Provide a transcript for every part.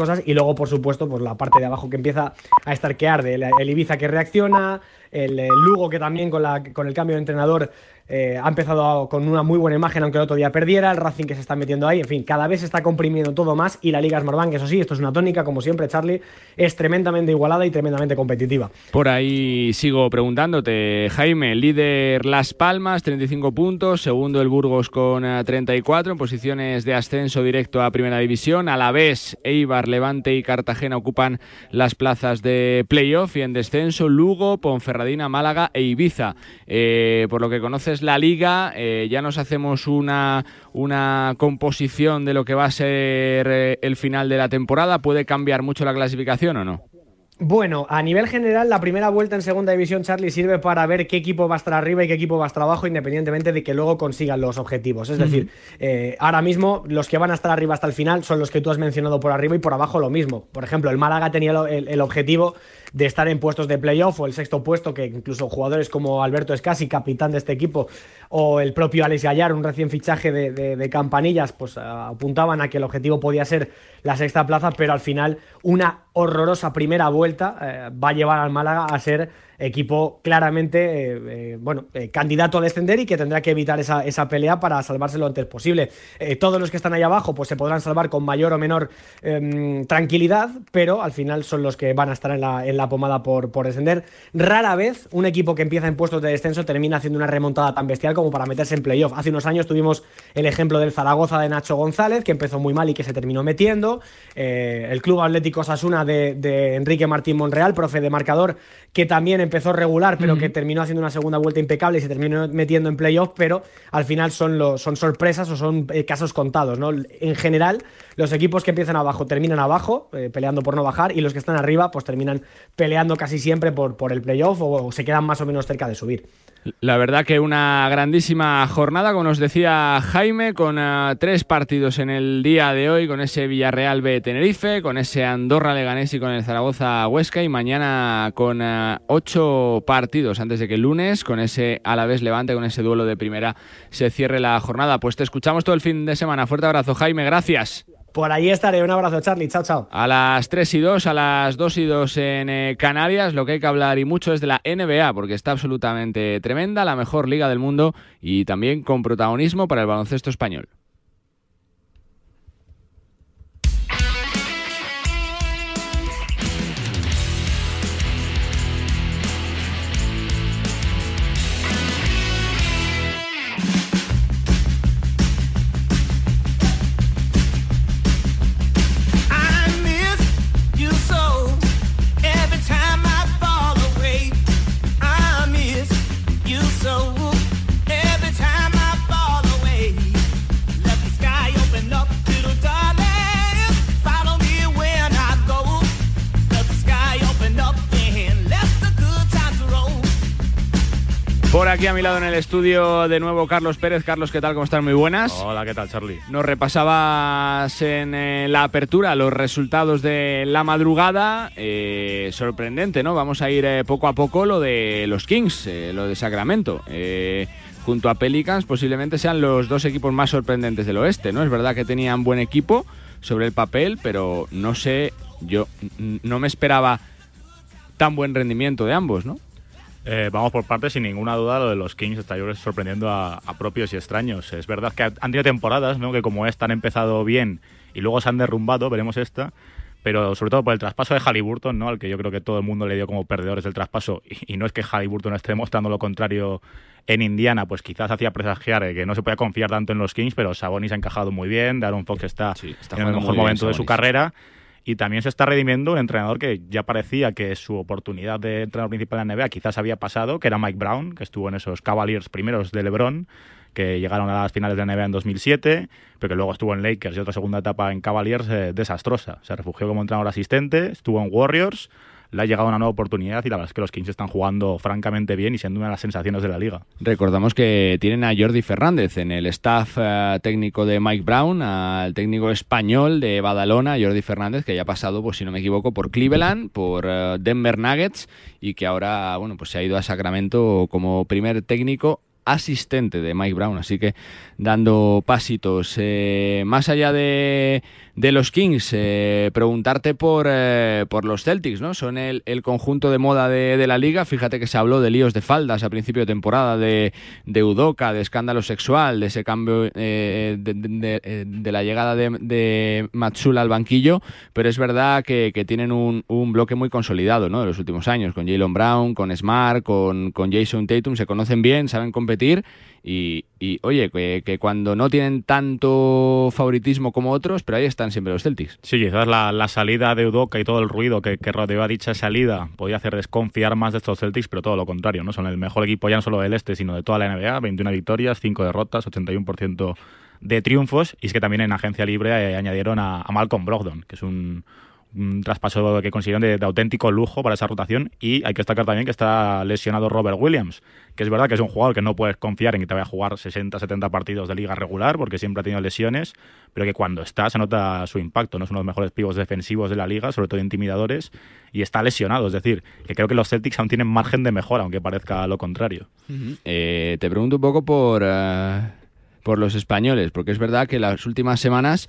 cosas. Y luego, por supuesto, pues la parte de abajo que empieza a estar que arde. El, Ibiza que reacciona, el, el, Lugo que también con, la, con el cambio de entrenador eh, ha empezado con una muy buena imagen, aunque el otro día perdiera. El Racing que se está metiendo ahí. En fin, cada vez se está comprimiendo todo más. Y la Liga Smartbank, eso sí, esto es una tónica, como siempre, Charlie, es tremendamente igualada y tremendamente competitiva. Por ahí sigo preguntándote, Jaime, líder Las Palmas, 35 puntos. Segundo el Burgos con 34 eh, en posiciones de ascenso directo a Primera División. A la vez, Eibar, Levante y Cartagena ocupan las plazas de playoff y en descenso Lugo, Ponferradina, Málaga e Ibiza. Eh, por lo que conoces la liga, eh, ya nos hacemos una, una composición de lo que va a ser eh, el final de la temporada. ¿Puede cambiar mucho la clasificación o no? Bueno, a nivel general, la primera vuelta en segunda división, Charlie, sirve para ver qué equipo va a estar arriba y qué equipo va a estar abajo, independientemente de que luego consigan los objetivos. Es decir, eh, ahora mismo los que van a estar arriba hasta el final son los que tú has mencionado por arriba y por abajo lo mismo. Por ejemplo, el Málaga tenía el, objetivo de estar en puestos de playoff o el sexto puesto, que incluso jugadores como Alberto Escasi, capitán de este equipo, o el propio Alex Gallar, un recién fichaje de, campanillas, pues apuntaban a que el objetivo podía ser la sexta plaza, pero al final una horrorosa primera vuelta eh, va a llevar al Málaga a ser equipo claramente, eh, eh, bueno, eh, candidato a descender y que tendrá que evitar esa, esa pelea para salvarse lo antes posible. todos los que están ahí abajo, pues se podrán salvar con mayor o menor em, tranquilidad, pero al final son los que van a estar en la, en la pomada por, por descender. Rara vez un equipo que empieza en puestos de descenso termina haciendo una remontada tan bestial como para meterse en playoff. Hace unos años tuvimos el ejemplo del Zaragoza de Nacho González, que empezó muy mal y que se terminó metiendo. el Club Atlético Sasuna de, de Enrique Martín Monreal, profe de marcador, que también empezó regular, pero que terminó haciendo una segunda vuelta impecable y se terminó metiendo en playoff, pero al final son, los, son sorpresas o son eh, casos contados. ¿no? En general, los equipos que empiezan abajo terminan abajo, eh, peleando por no bajar, y los que están arriba, pues terminan peleando casi siempre por, por el playoff o se quedan más o menos cerca de subir. La verdad que una grandísima jornada, como nos decía Jaime, con eh, tres partidos en el día de hoy, con ese Villarreal B Tenerife, con ese Andorra Leganés y con el Zaragoza Huesca, y mañana con eh, ocho partidos antes de que el lunes, con ese Alavés Levante, con ese duelo de primera, se cierre la jornada. Pues te escuchamos todo el fin de semana. Fuerte abrazo, Jaime, gracias. Por ahí estaré. Un abrazo, Charlie. Chao, chao. A las 3 y 2, a las 2 y 2 en eh, Canarias, lo que hay que hablar y mucho es de la NBA, porque está absolutamente tremenda, la mejor liga del mundo y también con protagonismo para el baloncesto español. Por aquí a mi lado en el estudio de nuevo Carlos Pérez. Carlos, ¿qué tal? ¿Cómo estás? Muy buenas. Hola, ¿qué tal, Charlie? Nos repasabas en eh, la apertura los resultados de la madrugada. Eh, sorprendente, ¿no? Vamos a ir eh, poco a poco lo de los Kings, lo de Sacramento. junto a Pelicans posiblemente sean los dos equipos más sorprendentes del oeste, ¿no? Es verdad que tenían buen equipo sobre el papel, pero no sé, yo no me esperaba tan buen rendimiento de ambos, ¿no? Eh, vamos por partes, sin ninguna duda, lo de los Kings está sorprendiendo a, propios y extraños. Es verdad que han tenido temporadas ¿no? que como esta han empezado bien y luego se han derrumbado, veremos esta, pero sobre todo por el traspaso de Halliburton, ¿no? al que yo creo que todo el mundo le dio como perdedores del traspaso, y, no es que Halliburton esté demostrando lo contrario en Indiana, pues quizás hacía presagiar eh, que no se podía confiar tanto en los Kings, pero Sabonis ha encajado muy bien, Darren Fox está, está en el mejor momento de su carrera. Y también se está redimiendo un entrenador que ya parecía que su oportunidad de entrenador principal en la NBA quizás había pasado, que era Mike Brown, que estuvo en esos Cavaliers primeros de LeBron, que llegaron a las finales de la NBA en 2007, pero que luego estuvo en Lakers y otra segunda etapa en Cavaliers eh, desastrosa. Se refugió como entrenador asistente, estuvo en Warriors le ha llegado una nueva oportunidad y la verdad es que los Kings están jugando francamente bien y siendo una de las sensaciones de la liga. Recordamos que tienen a Jordi Fernández en el staff eh, técnico de Mike Brown, al técnico español de Badalona, Jordi Fernández, que ya ha pasado, pues si no me equivoco, por Cleveland, por eh, Denver Nuggets y que ahora, bueno, pues se ha ido a Sacramento como primer técnico asistente de Mike Brown, así que dando pasitos. Eh, más allá de, de los Kings, eh, preguntarte por, eh, por los Celtics, ¿no? Son el, el conjunto de moda de, de, la liga. Fíjate que se habló de líos de faldas a principio de temporada, de, de Udoca, de escándalo sexual, de ese cambio de, de, la llegada de, Matsula al banquillo, pero es verdad que, que tienen un, un, bloque muy consolidado, ¿no? De los últimos años, con Jalen Brown, con Smart, con, con Jason Tatum, se conocen bien, saben competir y, y oye, que, cuando no tienen tanto favoritismo como otros, pero ahí están siempre los Celtics. Sí, quizás la, la salida de Udoca y todo el ruido que, que rodeó a dicha salida podía hacer desconfiar más de estos Celtics, pero todo lo contrario, ¿no? Son el mejor equipo ya no solo del este, sino de toda la NBA, 21 victorias, 5 derrotas, 81% de triunfos, y es que también en agencia libre eh, añadieron a Malcolm Brogdon, que es un un traspaso que consiguieron de, auténtico lujo para esa rotación. Y hay que destacar también que está lesionado Robert Williams, que es verdad que es un jugador que no puedes confiar en que te vaya a jugar 60-70 partidos de liga regular porque siempre ha tenido lesiones, pero que cuando está se nota su impacto, no es uno de los mejores pivos defensivos de la liga, sobre todo intimidadores, y está lesionado, es decir, que creo que los Celtics aún tienen margen de mejora, aunque parezca lo contrario. Eh, te pregunto un poco por, uh, por los españoles, porque es verdad que las últimas semanas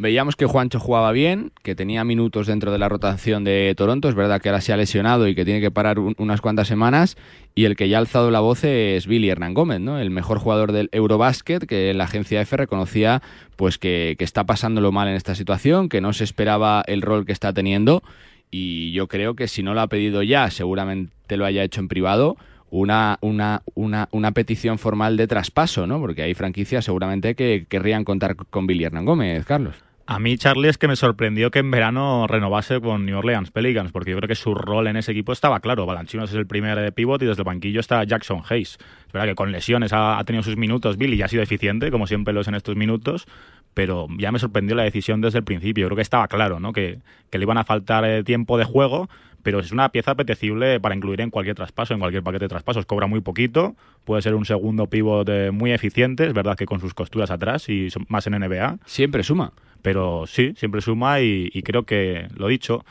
Veíamos que Juancho jugaba bien, que tenía minutos dentro de la rotación de Toronto. Es verdad que ahora se ha lesionado y que tiene que parar un, unas cuantas semanas. Y el que ya ha alzado la voz es Billy Hernán Gómez, ¿no? el mejor jugador del Eurobasket, que la agencia F reconocía pues que, que está pasándolo mal en esta situación, que no se esperaba el rol que está teniendo. Y yo creo que si no lo ha pedido ya, seguramente lo haya hecho en privado una, una, una, una, petición formal de traspaso, ¿no? Porque hay franquicias seguramente que querrían contar con Billy Hernán Gómez, Carlos. A mí, Charlie, es que me sorprendió que en verano renovase con New Orleans Pelicans, porque yo creo que su rol en ese equipo estaba claro. Balanchinos es el primer pivot y desde el banquillo está Jackson Hayes. Es verdad que con lesiones ha, tenido sus minutos Billy y ha sido eficiente, como siempre lo es en estos minutos, pero ya me sorprendió la decisión desde el principio. Yo creo que estaba claro, ¿no? Que, que le iban a faltar eh, tiempo de juego, pero es una pieza apetecible para incluir en cualquier traspaso, en cualquier paquete de traspasos. Cobra muy poquito, puede ser un segundo pivot muy eficiente, es verdad que con sus costuras atrás y más en NBA. Siempre suma. Pero sí, siempre suma y, y creo que, lo dicho,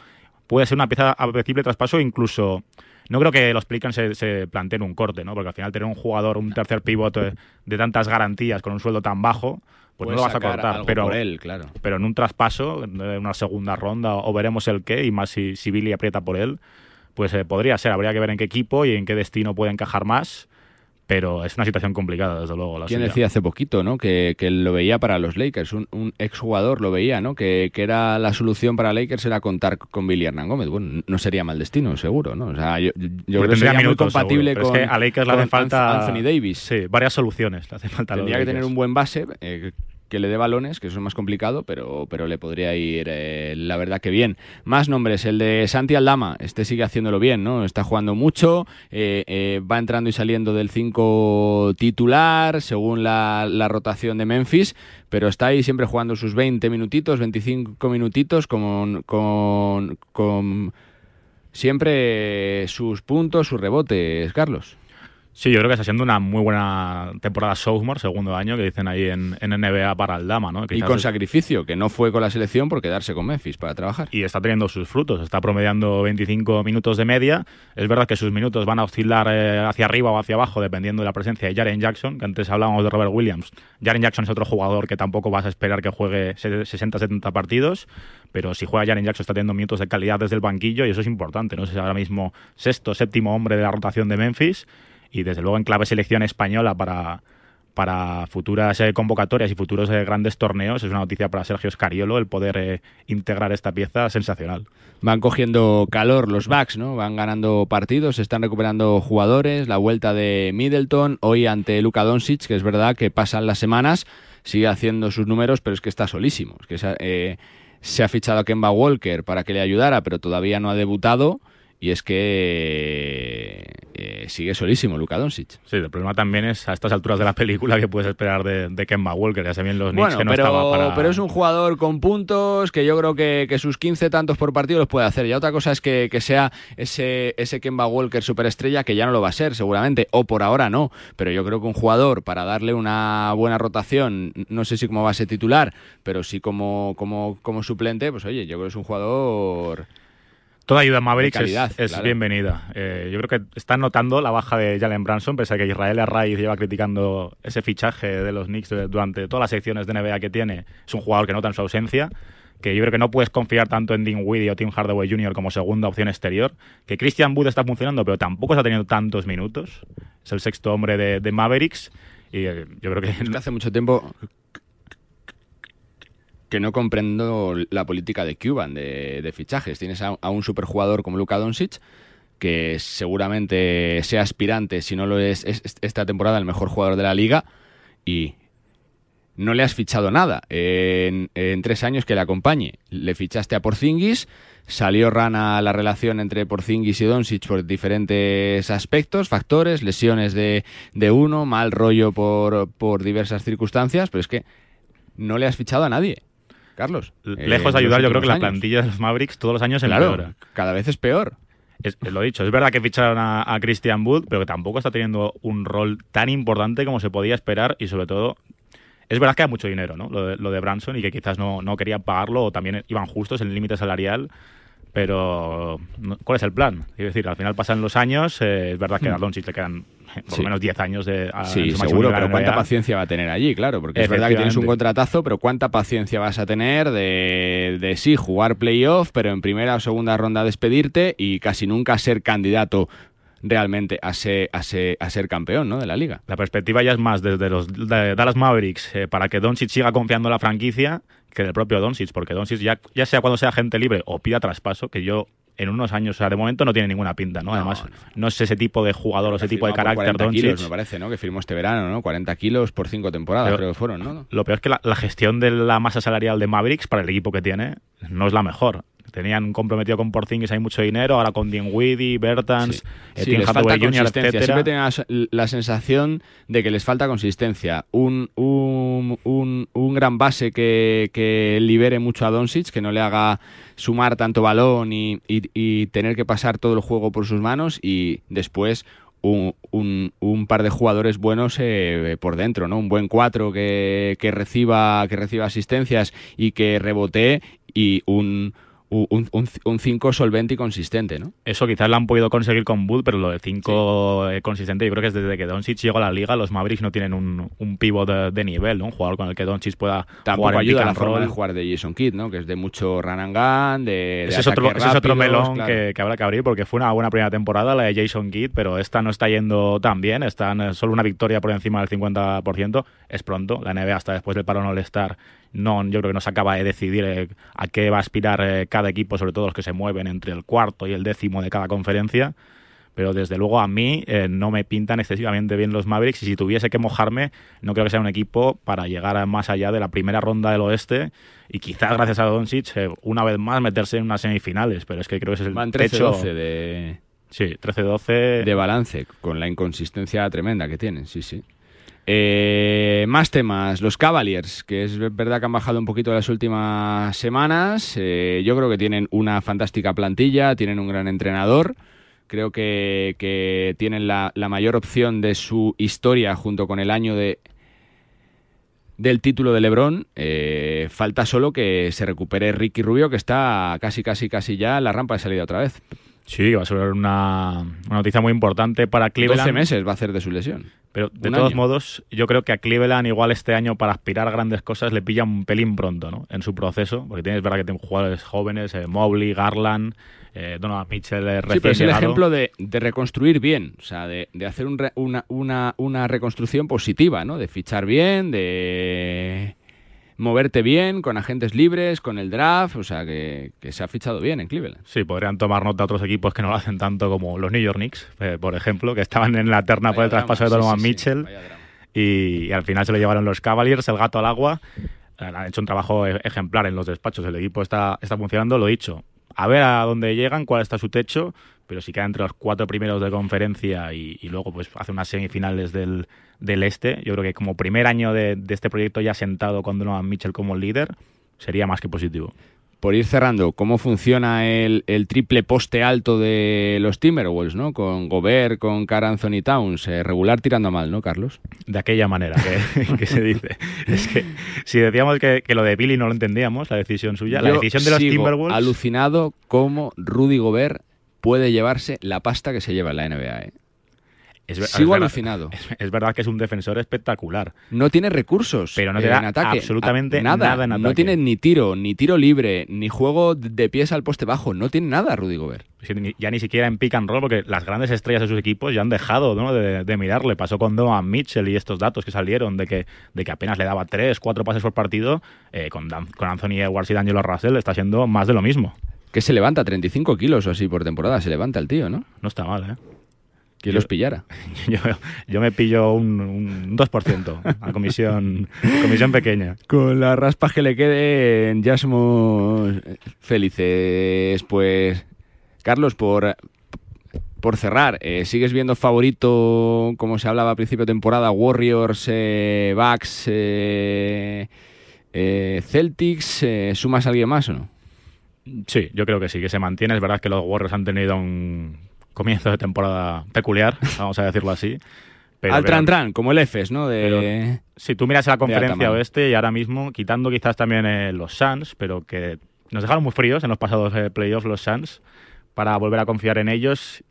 puede ser una pieza apetecible de traspaso incluso... No creo que los Pelicans se, se, planteen un corte, ¿no? Porque al final tener un jugador, un tercer pivot de, de tantas garantías con un sueldo tan bajo, pues no lo vas a cortar. Pero, él, claro. pero en un traspaso, en una segunda ronda, o veremos el qué, y más si, si Billy aprieta por él, pues eh, podría ser. Habría que ver en qué equipo y en qué destino puede encajar más. Pero es una situación complicada, desde luego. La ¿Quién suya. decía hace poquito, no? Que, que, lo veía para los Lakers, un, un exjugador lo veía, ¿no? Que, que, era la solución para Lakers era contar con Billy Hernán Gómez. Bueno, no sería mal destino, seguro, ¿no? O sea, yo, yo creo que sería minutos, muy compatible con, es que a Lakers le hace falta Anthony Davis. Sí, varias soluciones. Le hace falta Tendría que tener un buen base, eh, que le dé balones, que eso es más complicado, pero, pero le podría ir, eh, la verdad que bien. Más nombres, el de Santi Aldama, este sigue haciéndolo bien, ¿no? Está jugando mucho, eh, eh, va entrando y saliendo del 5 titular, según la, la, rotación de Memphis, pero está ahí siempre jugando sus 20 minutitos, 25 minutitos, con, con, con siempre sus puntos, sus rebotes, Carlos. Sí, yo creo que está siendo una muy buena temporada Sophomore, segundo año, que dicen ahí en, en NBA para Aldama, ¿no? y con es... sacrificio, que no fue con la selección por quedarse con Memphis para trabajar. Y está teniendo sus frutos, está promediando 25 minutos de media. Es verdad que sus minutos van a oscilar eh, hacia arriba o hacia abajo, dependiendo de la presencia de Jaren Jackson, que antes hablábamos de Robert Williams. Jaren Jackson es otro jugador que tampoco vas a esperar que juegue 60-70 partidos, pero si juega Jaren Jackson está teniendo minutos de calidad desde el banquillo y eso es importante, ¿no? Es ahora mismo sexto, séptimo hombre de la rotación de Memphis y desde luego en clave selección española para, para futuras eh, convocatorias y futuros eh, grandes torneos. Es una noticia para Sergio Scariolo el poder eh, integrar esta pieza sensacional. Van cogiendo calor los backs, ¿no? Van ganando partidos, se están recuperando jugadores. La vuelta de Middleton hoy ante Luka Doncic, que es verdad que pasan las semanas, sigue haciendo sus números, pero es que está solísimo. Es que se, se ha fichado a Kemba Walker para que le ayudara, pero todavía no ha debutado. Y es que eh, sigue solísimo Luka Doncic. Sí, el problema también es a estas alturas de la película que puedes esperar de, de Kemba Walker. Ya se bien los Knicks bueno, que no pero, estaba para... pero es un jugador con puntos que yo creo que, que, sus 15 tantos por partido los puede hacer. Ya otra cosa es que, que sea ese, ese Kemba Walker superestrella que ya no lo va a ser seguramente, o por ahora no. Pero yo creo que un jugador para darle una buena rotación, no sé si como base titular, pero sí como, como, como suplente, pues oye, yo creo que es un jugador Toda ayuda a Mavericks es, bienvenida. Eh, yo creo que están notando la baja de Jalen Branson, pese a que Israel Arraiz lleva criticando ese fichaje de los Knicks durante todas las secciones de NBA que tiene. Es un jugador que nota en su ausencia que yo creo que no puedes confiar tanto en Dean Weedy o Tim Hardaway Jr. como segunda opción exterior, que Christian Wood está funcionando, pero tampoco está teniendo tantos minutos. Es el sexto hombre de, Mavericks y eh, yo creo que... Hace mucho tiempo que no comprendo la política de Cuban de, fichajes. Tienes a, un superjugador como Luka Doncic, que seguramente sea aspirante, si no lo es, esta temporada el mejor jugador de la liga, y no le has fichado nada en, tres años que le acompañe. Le fichaste a Porzingis, salió rana la relación entre Porzingis y Doncic por diferentes aspectos, factores, lesiones de, de uno, mal rollo por, por diversas circunstancias, pero es que no le has fichado a nadie. Carlos. Lejos de ayudar, yo creo que la plantilla de los Mavericks todos los años empeora. cada vez es peor. Es, lo dicho, es verdad que ficharon a, Christian Wood, pero que tampoco está teniendo un rol tan importante como se podía esperar y sobre todo es verdad que hay mucho dinero, ¿no? Lo de, Branson y que quizás no, no querían pagarlo o también iban justos en el límite salarial pero ¿cuál es el plan? Es decir, al final pasan los años, eh, es verdad que a hmm. Doncic le quedan por lo menos 10 años de Sí, seguro, pero ¿cuánta paciencia va a tener allí? Claro, porque es verdad que tienes un contratazo, pero ¿cuánta paciencia vas a tener de, de sí, jugar playoff, pero en primera o segunda ronda despedirte y casi nunca ser candidato realmente a ser, a ser, a ser campeón ¿no? de la liga. La perspectiva ya es más desde los Dallas Mavericks eh, para que Doncic siga confiando en la franquicia que del propio Doncic, porque Doncic ya, ya sea cuando sea gente libre o pida traspaso, que yo en unos años, o sea, de momento no tiene ninguna pinta, ¿no? Además, no, es ese tipo de jugador o ese tipo de carácter. 40 kilos, me parece, ¿no? Que firmó este verano, ¿no? 40 kilos por cinco temporadas, creo que fueron, ¿no? Lo peor es que la, gestión de la masa salarial de Mavericks para el equipo que tiene no es la mejor. Tenían comprometido con Porzingis hay mucho dinero, ahora con Dinwiddie, Bertans, sí. Eh, Jr., Siempre tenía la sensación de que les falta consistencia. Un, un, un, gran base que, que, libere mucho a Doncic, que no le haga sumar tanto balón y, y, tener que pasar todo el juego por sus manos y después un, un, par de jugadores buenos eh, por dentro, ¿no? Un buen cuatro que, que, reciba, que reciba asistencias y que rebote y un, un 5 solvente y consistente, ¿no? Eso quizás lo han podido conseguir con Bull, pero lo de 5 eh, consistente, yo creo que es desde que Doncic llegó a la liga, los Mavericks no tienen un, un pivot de, nivel, ¿no? Un jugador con el que Doncic pueda Tampoco jugar ayuda la forma de jugar de Jason Kidd, ¿no? Que es de mucho run and gun, de, ese, es otro, ese es otro melón que, habrá que abrir, porque fue una buena primera temporada la de Jason Kidd, pero esta no está yendo tan bien, están solo una victoria por encima del 50%, es pronto, la NBA hasta después del parón All-Star no, yo creo que no se acaba de decidir eh, a qué va a aspirar eh, cada equipo, sobre todo los que se mueven entre el cuarto y el décimo de cada conferencia. Pero desde luego a mí eh, no me pintan excesivamente bien los Mavericks y si tuviese que mojarme, no creo que sea un equipo para llegar más allá de la primera ronda del oeste y quizás gracias a Doncic una vez más meterse en unas semifinales. Pero es que creo que es el Van 13-12 de... Sí, 13-12... De balance, con la inconsistencia tremenda que tienen, sí, sí. Eh, más temas, los Cavaliers, que es verdad que han bajado un poquito las últimas semanas. Eh, yo creo que tienen una fantástica plantilla, tienen un gran entrenador. Creo que, tienen la, mayor opción de su historia junto con el año de del título de LeBron. Eh, falta solo que se recupere Ricky Rubio, que está casi, casi, casi ya en la rampa de salida otra vez. Sí, va a ser una, noticia muy importante para Cleveland. 12 meses va a hacer de su lesión. Pero de todos modos, yo creo que a Cleveland igual este año para aspirar a grandes cosas le pilla un pelín pronto, ¿no? En su proceso, porque tienes verdad que tienen jugadores jóvenes, eh, Mobley, Garland, eh, Donovan Mitchell eh, Sí, pero es el ejemplo de, reconstruir bien, o sea, de, hacer una, una, una reconstrucción positiva, ¿no? De fichar bien, de moverte bien, con agentes libres, con el draft, o sea que, se ha fichado bien en Cleveland. Sí, podrían tomar nota otros equipos que no lo hacen tanto como los New York Knicks, eh, por ejemplo, que estaban en la terna por el traspaso de Donovan Mitchell y, al final se lo llevaron los Cavaliers, el gato al agua. Eh, han hecho un trabajo e-, ejemplar en los despachos, el equipo está, está funcionando, lo dicho. A ver a dónde llegan, cuál está su techo, pero si queda entre los cuatro primeros de conferencia y, luego pues hace unas semifinales del, del este, yo creo que como primer año de, este proyecto ya sentado con Donovan Mitchell como líder, sería más que positivo. por ir cerrando, ¿cómo funciona el, triple poste alto de los Timberwolves, ¿no? Con Gobert, con Car Anthony Towns, eh, regular tirando mal, ¿no, Carlos? De aquella manera que, se dice. Es que si decíamos que, lo de Billy no lo entendíamos, la decisión suya, la decisión de los Timberwolves... alucinado cómo Rudy Gobert puede llevarse la pasta que se lleva en la NBA, ¿eh? Es, Sigo alucinado. Es, verdad que es un defensor espectacular. No tiene recursos. Pero no tiene absolutamente nada, en ataque. No tiene ni tiro, ni tiro libre, ni juego de pies al poste bajo. No tiene nada, Rudy Gobert. ya ni siquiera en pick and roll, porque las grandes estrellas de sus equipos ya han dejado de, mirarle. Pasó con Donovan Mitchell y estos datos que salieron de que, de que apenas le daba tres, cuatro pases por partido. Eh, con, con Anthony Edwards y Daniel Russell está siendo más de lo mismo. Que se levanta 35 kilos o así por temporada. Se levanta el tío, ¿no? No está mal, ¿eh? ¿Quién los pillara? Yo, me pillo un, un 2% a comisión, comisión pequeña. Con las raspas que le queden, ya somos felices. Pues, Carlos, por, por cerrar, eh, ¿sigues viendo favorito, como se hablaba a principio de temporada, Warriors, eh, Bucks, eh, eh Celtics? ¿Sumas a alguien más o no? Sí, yo creo que sí, que se mantiene. Es verdad que los Warriors han tenido un comienzo de temporada peculiar, vamos a decirlo así. Pero Al tran tran, como el EFES, ¿no? De... si tú miras a la conferencia oeste y ahora mismo, quitando quizás también eh, los Suns, pero que nos dejaron muy fríos en los pasados eh, playoffs los Suns, para volver a confiar en ellos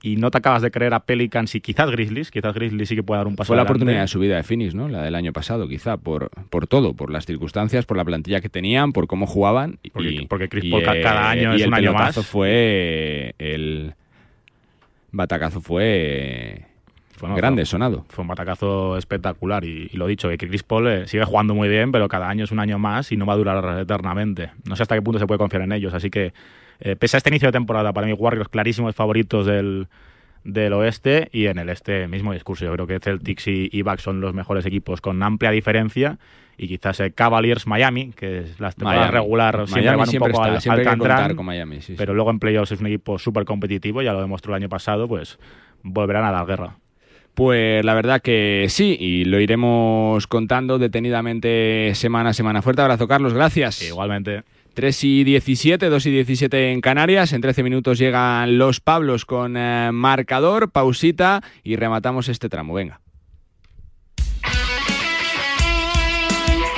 y no te acabas de creer a Pelicans y quizás Grizzlies, quizás Grizzlies sí que puede dar un paso Fue la oportunidad de subida de Phoenix, ¿no? La del año pasado, quizá, por, por todo, por las circunstancias, por la plantilla que tenían, por cómo jugaban. Porque, porque Chris Paul cada año es un año más. fue el batacazo fue, grande, sonado. Fue un batacazo espectacular y, lo dicho, que Chris Paul eh, sigue jugando muy bien, pero cada año es un año más y no va a durar eternamente. No sé hasta qué punto se puede confiar en ellos, así que eh, pese a este inicio de temporada, para mí Warriors clarísimos favoritos del, del oeste y en el este mismo discurso. Yo creo que Celtics y, y Bucks son los mejores equipos con amplia diferencia y quizás el Cavaliers Miami, que es la temporada regular siempre van un poco al, al con Miami, pero luego en playoffs es un equipo súper competitivo, ya lo demostró el año pasado, pues volverán a la guerra. Pues la verdad que sí, y lo iremos contando detenidamente semana a semana. Fuerte abrazo, Carlos, gracias. Igualmente. 3 y 17, 2 y 17 en Canarias. En 13 minutos llegan los Pablos con eh, marcador, pausita y rematamos este tramo. Venga.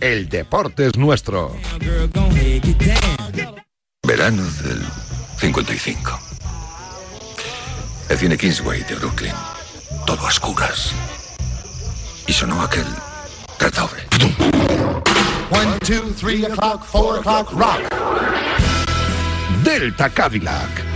el deporte es nuestro. Verano del 55. El cine Kingsway de Brooklyn. Todo a oscuras. Y sonó aquel redoble. One, two, three o'clock, four o'clock, rock. Delta Cadillac.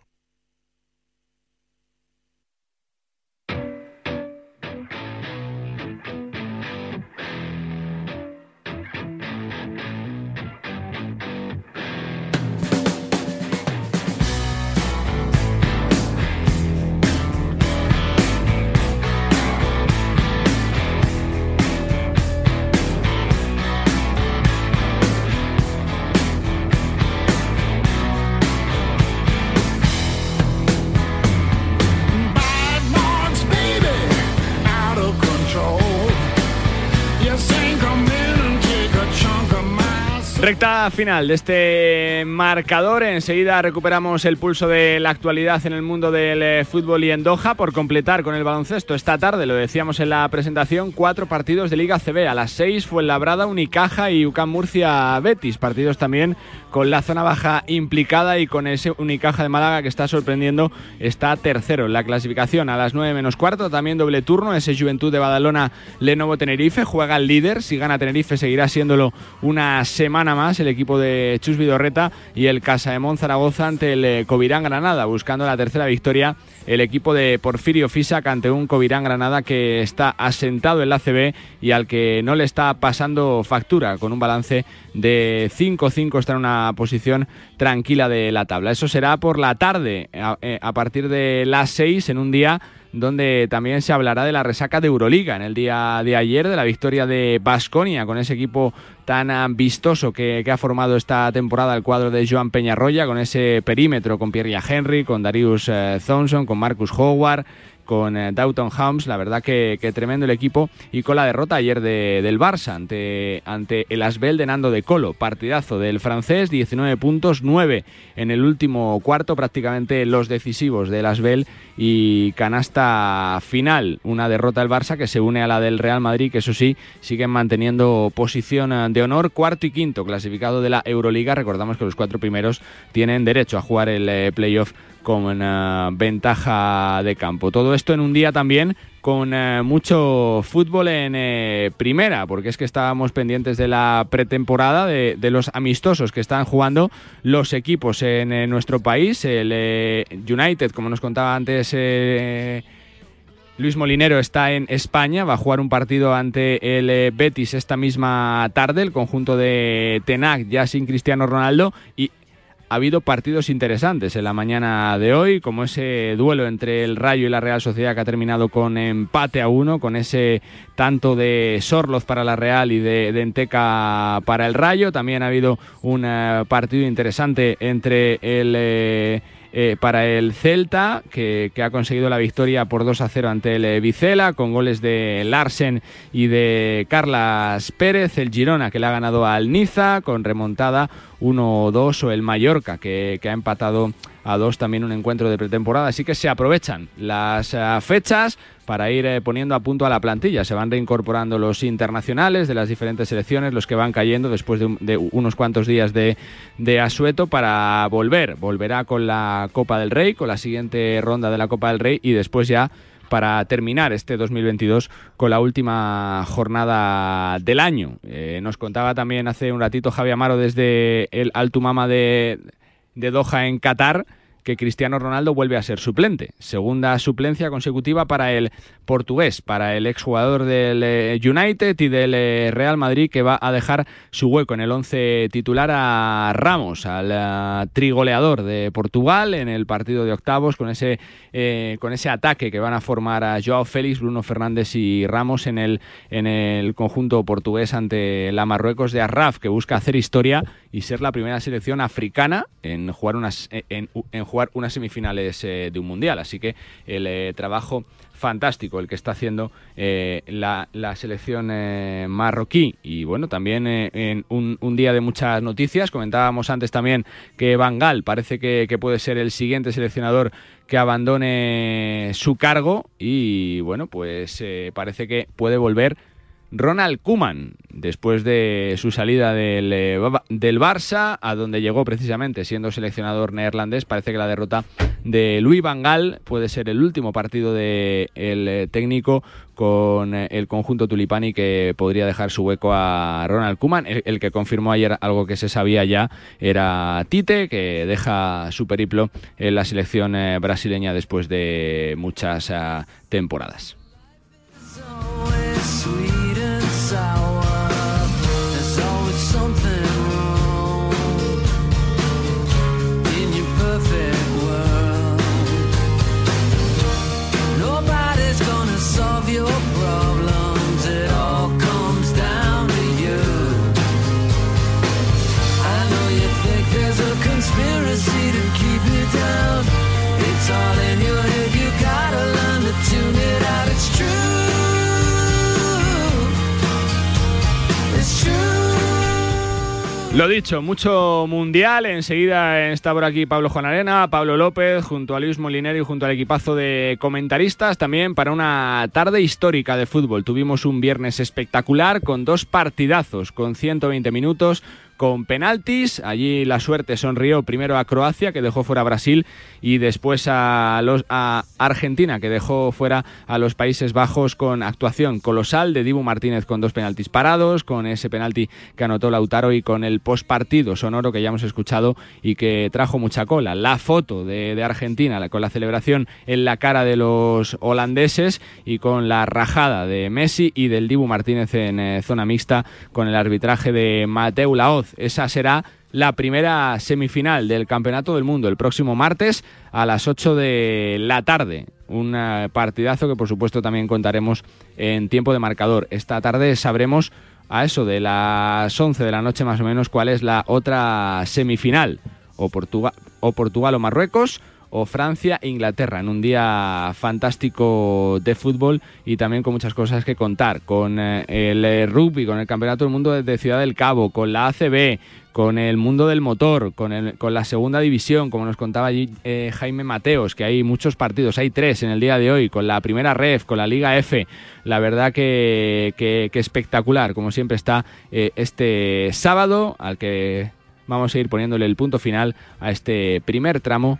Recta final de este marcador. Enseguida recuperamos el pulso de la actualidad en el mundo del eh, fútbol y en Doha por completar con el baloncesto. Esta tarde, lo decíamos en la presentación, cuatro partidos de Liga CB. A las seis fue Labrada, Unicaja y UCAM Murcia Betis. Partidos también con la zona baja implicada y con ese Unicaja de Málaga que está sorprendiendo. Está tercero en la clasificación. A las nueve menos cuarto también doble turno. Ese Juventud de Badalona, Lenovo Tenerife. Juega el líder. Si gana Tenerife seguirá siéndolo una semana más el equipo de Chus Vidorreta y el Casa de Monzaragoza ante el eh, Covirán Granada, buscando la tercera victoria el equipo de Porfirio Fisac ante un Covirán Granada que está asentado en la CB y al que no le está pasando factura con un balance de 5-5 está en una posición tranquila de la tabla. Eso será por la tarde a, eh, a partir de las 6 en un día donde también se hablará de la resaca de Euroliga en el día de ayer, de la victoria de Basconia con ese equipo tan vistoso que, ha formado esta temporada el cuadro de Joan Peñarroya, con ese perímetro con Pierre Henry, con Darius eh, Thompson, con Marcus Howard con eh, Doughton Homes, la verdad que, tremendo el equipo. Y con la derrota ayer del Barça ante, ante el Asbel de Nando de Colo, partidazo del francés, 19 puntos, 9 en el último cuarto, prácticamente los decisivos del Asbel. Y canasta final, una derrota del Barça que se une a la del Real Madrid, que eso sí, siguen manteniendo posición eh, de honor, cuarto y quinto clasificado de la Euroliga, recordamos que los cuatro primeros tienen derecho a jugar el eh, playoff con una ventaja de campo. Todo esto en un día también con eh, mucho fútbol en eh, primera, porque es que estábamos pendientes de la pretemporada, de, los amistosos que están jugando los equipos en eh, nuestro país. El United, como nos contaba antes. Luis Molinero está en España, va a jugar un partido ante el Betis esta misma tarde, el conjunto de Tenac ya sin Cristiano Ronaldo y ha habido partidos interesantes en la mañana de hoy, como ese duelo entre el Rayo y la Real Sociedad que ha terminado con empate a uno, con ese tanto de Sorloz para la Real y de, Enteca para el Rayo. También ha habido un eh, partido interesante entre el... Eh, eh, para el Celta, que, ha conseguido la victoria por 2 a 0 ante el Vicela, con goles de Larsen y de Carlas Pérez. El Girona, que le ha ganado al Niza, con remontada 1-2, o el Mallorca, que, ha empatado a 2 también un encuentro de pretemporada. Así que se aprovechan las eh, fechas para ir eh, poniendo a punto a la plantilla. Se van reincorporando los internacionales de las diferentes selecciones, los que van cayendo después de, unos cuantos días de, de, asueto para volver. Volverá con la Copa del Rey, con la siguiente ronda de la Copa del Rey y después ya para terminar este 2022 con la última jornada del año. Eh, nos contaba también hace un ratito Javi Amaro desde el Altumama de, de Doha en Qatar que Cristiano Ronaldo vuelve a ser suplente. Segunda suplencia consecutiva para el portugués, para el exjugador del eh, United y del eh, Real Madrid que va a dejar su hueco en el once titular a Ramos, al eh, trigoleador de Portugal en el partido de octavos con ese, con ese ataque que van a formar a Joao Félix, Bruno Fernández y Ramos en el, en el conjunto portugués ante la Marruecos de Arraf que busca hacer historia y ser la primera selección africana en jugar unas, en, jugar unas semifinales eh, de un mundial. Así que el eh, trabajo fantástico el que está haciendo eh, la, selección marroquí. Y bueno, también en un, día de muchas noticias. Comentábamos antes también que Van Gaal parece que, que puede ser el siguiente seleccionador que abandone su cargo. Y bueno, pues parece que puede volver Ronald Kuman, después de su salida del, eh, del, Barça, a donde llegó precisamente siendo seleccionador neerlandés, parece que la derrota de Louis Van Gaal puede ser el último partido del eh, técnico con eh, el conjunto tulipani que podría dejar su hueco a Ronald Kuman. El, que confirmó ayer algo que se sabía ya era Tite, que deja su periplo en la selección brasileña después de muchas temporadas. Lo dicho, mucho mundial. Enseguida está por aquí Pablo Juan Arena, Pablo López, junto a Luis Molinero y junto al equipazo de comentaristas. También para una tarde histórica de fútbol. Tuvimos un viernes espectacular con dos partidazos, con 120 minutos con penaltis. Allí la suerte sonrió primero a Croacia, que dejó fuera a Brasil, y después a, los, a Argentina, que dejó fuera a los Países Bajos con actuación colosal de Dibu Martínez con dos penaltis parados, con ese penalti que anotó Lautaro y con el postpartido sonoro que ya hemos escuchado y que trajo mucha cola. La foto de, Argentina con la celebración en la cara de los holandeses y con la rajada de Messi y del Dibu Martínez en eh, zona mixta con el arbitraje de Mateu Laoz esa será la primera semifinal del Campeonato del Mundo el próximo martes a las 8 de la tarde. Un eh, partidazo que por supuesto también contaremos en tiempo de marcador. Esta tarde sabremos a eso de las 11 de la noche más o menos cuál es la otra semifinal. O Portugal o, Portugal o Marruecos o Francia e Inglaterra en un día fantástico de fútbol y también con muchas cosas que contar, con eh, el eh, rugby, con el Campeonato del Mundo de Ciudad del Cabo, con la ACB, con el mundo del motor, con, el, con la segunda división, como nos contaba allí eh, Jaime Mateos, que hay muchos partidos, hay tres en el día de hoy, con la primera ref, con la Liga F, la verdad que, que, espectacular, como siempre está este sábado, al que vamos a ir poniéndole el punto final a este primer tramo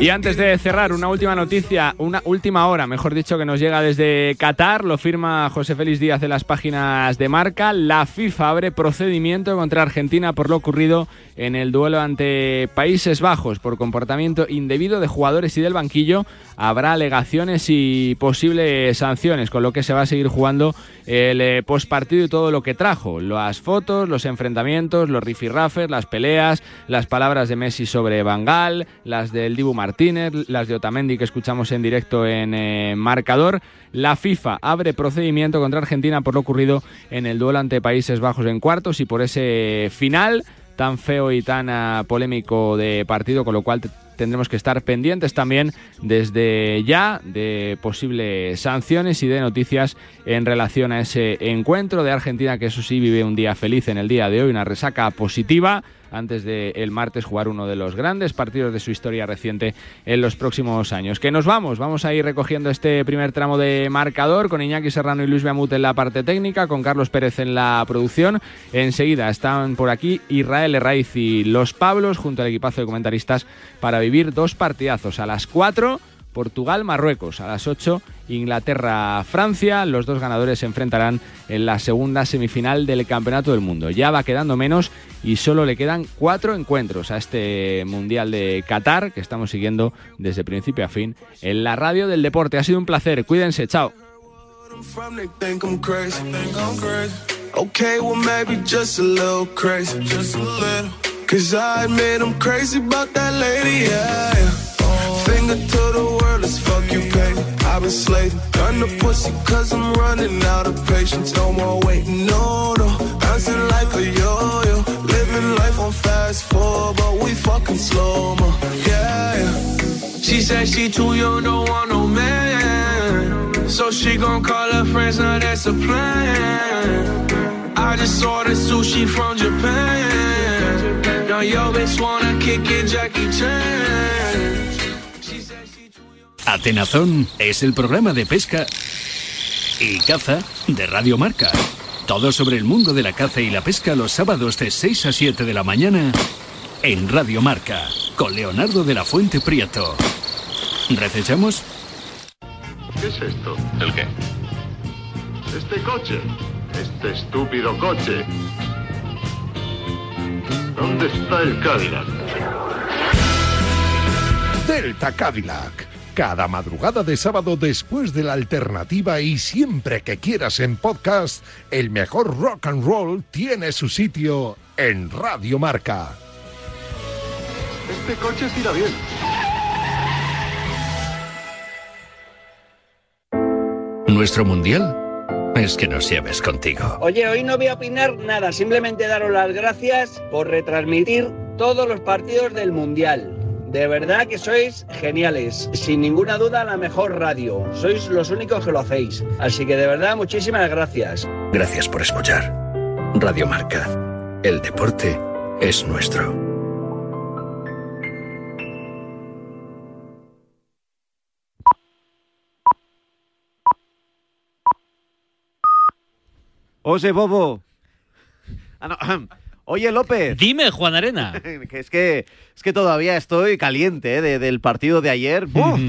Y antes de cerrar, una última noticia, una última hora, mejor dicho, que nos llega desde Qatar, lo firma José Félix Díaz en las páginas de marca. La FIFA abre procedimiento contra Argentina por lo ocurrido en el duelo ante Países Bajos por comportamiento indebido de jugadores y del banquillo. Habrá alegaciones y posibles sanciones, con lo que se va a seguir jugando el eh, postpartido y todo lo que trajo. Las fotos, los enfrentamientos, los rifirrafes, las peleas, las palabras de Messi sobre Bangal, las del Dibu Martínez, las de Otamendi que escuchamos en directo en eh, marcador. La FIFA abre procedimiento contra Argentina por lo ocurrido en el duelo ante Países Bajos en cuartos y por ese final tan feo y tan ah, polémico de partido, con lo cual tendremos que estar pendientes también desde ya de posibles sanciones y de noticias en relación a ese encuentro de Argentina, que eso sí vive un día feliz en el día de hoy, una resaca positiva antes de el martes jugar uno de los grandes partidos de su historia reciente en los próximos años. Que nos vamos, vamos a ir recogiendo este primer tramo de marcador con Iñaki Serrano y Luis Beamut en la parte técnica, con Carlos Pérez en la producción. Enseguida están por aquí Israel Herraiz y Los Pablos junto al equipazo de comentaristas para vivir dos partidazos a las 4 Portugal-Marruecos. A las 8, Inglaterra-Francia. Los dos ganadores se enfrentarán en la segunda semifinal del Campeonato del Mundo. Ya va quedando menos y solo le quedan cuatro encuentros a este Mundial de Qatar que estamos siguiendo desde principio a fin en la radio del deporte. Ha sido un placer. Cuídense. Chao. Finger to the world as fuck you pay. I've been slaving, done the pussy cause I'm running out of patience. No more waiting, no, no. Bouncing like a yo-yo. Living life on fast forward, but we fucking slow mo. Yeah, yeah. She said she too young, don't want no man. So she gon' call her friends, now that's a plan. I just ordered sushi from Japan. Now yo bitch wanna kick it, Jackie Chan. Atenazón es el programa de pesca y caza de Radio Marca. Todo sobre el mundo de la caza y la pesca los sábados de 6 a 7 de la mañana en Radio Marca con Leonardo de la Fuente Prieto. ¿Recechamos? ¿Qué es esto? ¿El qué? Este coche. Este estúpido coche. ¿Dónde está el Cadillac? Delta Cadillac cada madrugada de sábado después de la alternativa y siempre que quieras en podcast, el mejor rock and roll tiene su sitio en Radio Marca. Este coche tira bien. Nuestro mundial es que nos lleves contigo. Oye, hoy no voy a opinar nada, simplemente daros las gracias por retransmitir todos los partidos del mundial de verdad que sois geniales. Sin ninguna duda, la mejor radio. Sois los únicos que lo hacéis. Así que de verdad, muchísimas gracias. Gracias por escuchar. Radio Marca. El deporte es nuestro. Ose Bobo. Ah, no, Oye, López. Dime, Juan Arena. que es que es que todavía estoy caliente ¿eh? de- del partido de ayer. ¡Buf!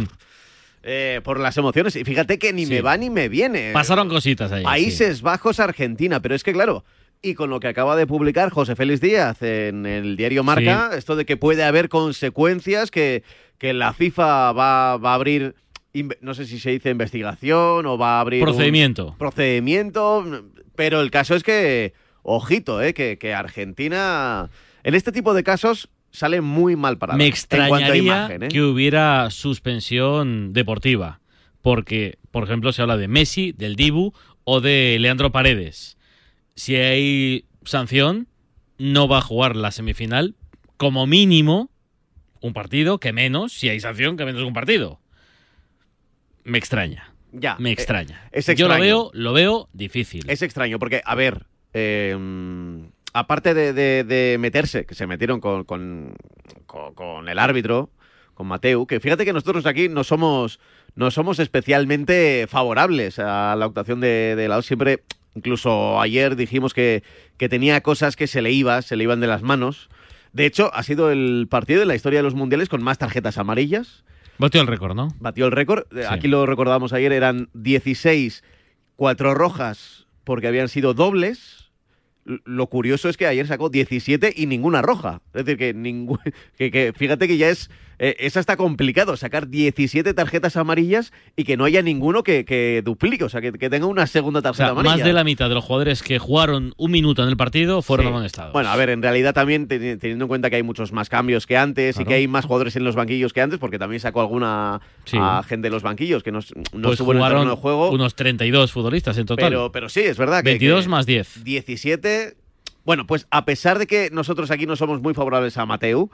Eh, por las emociones. Y fíjate que ni Sí. me va ni me viene. Pasaron cositas ahí. Países Bajos, Argentina. Pero es que, claro, y con lo que acaba de publicar José Félix Díaz en el diario Marca, esto de que puede haber consecuencias, que, que la FIFA va, va a abrir, no sé si se dice investigación o va a abrir... un Procedimiento. procedimiento, pero el caso es que, ojito, eh, que, que Argentina, en este tipo de casos, sale muy mal parada. Me en extrañaría imagen, ¿eh? que hubiera suspensión deportiva. Porque, por ejemplo, se habla de Messi, del Dibu o de Leandro Paredes. Si hay sanción, no va a jugar la semifinal. Como mínimo, un partido, que menos, si hay sanción, que menos un partido. Me extraña. Ya, Me eh, extraña. es Yo lo extraño. veo, lo veo difícil. Es extraño, porque, a ver, eh, mm, aparte de, de- de meterse, que se metieron con, con- con- con el árbitro, con Mateu, que fíjate que nosotros aquí no somos, no somos especialmente favorables a la actuación de, de Laos. Siempre, incluso ayer dijimos que, que tenía cosas que se le iba, se le iban de las manos. De hecho, ha sido el partido de la historia de los mundiales con más tarjetas amarillas. Batió el récord, ¿no? Batió el récord. Eh, Aquí lo recordábamos ayer, eran 16, cuatro rojas porque habían sido dobles. Lo curioso es que ayer sacó 17 y ninguna roja. Es decir, que, ningú- que, que fíjate que ya es. Eh, es hasta complicado sacar 17 tarjetas amarillas y que no haya ninguno que, que duplique, o sea, que, que tenga una segunda O tarjeta sea, amarilla. más de la mitad de los jugadores que jugaron un minuto en el partido fueron Sí. amonestados. Bueno, a ver, en realidad también teni- teniendo en cuenta que hay muchos más cambios que antes y que hay más jugadores en los banquillos que antes, porque también sacó alguna Sí. a gente de los banquillos que no, no pues estuvo en el terreno de juego. unos 32 futbolistas en total. Pero, pero sí, es verdad que. 22 que más 10. 17. Bueno, pues a pesar de que nosotros aquí no somos muy favorables a Mateu,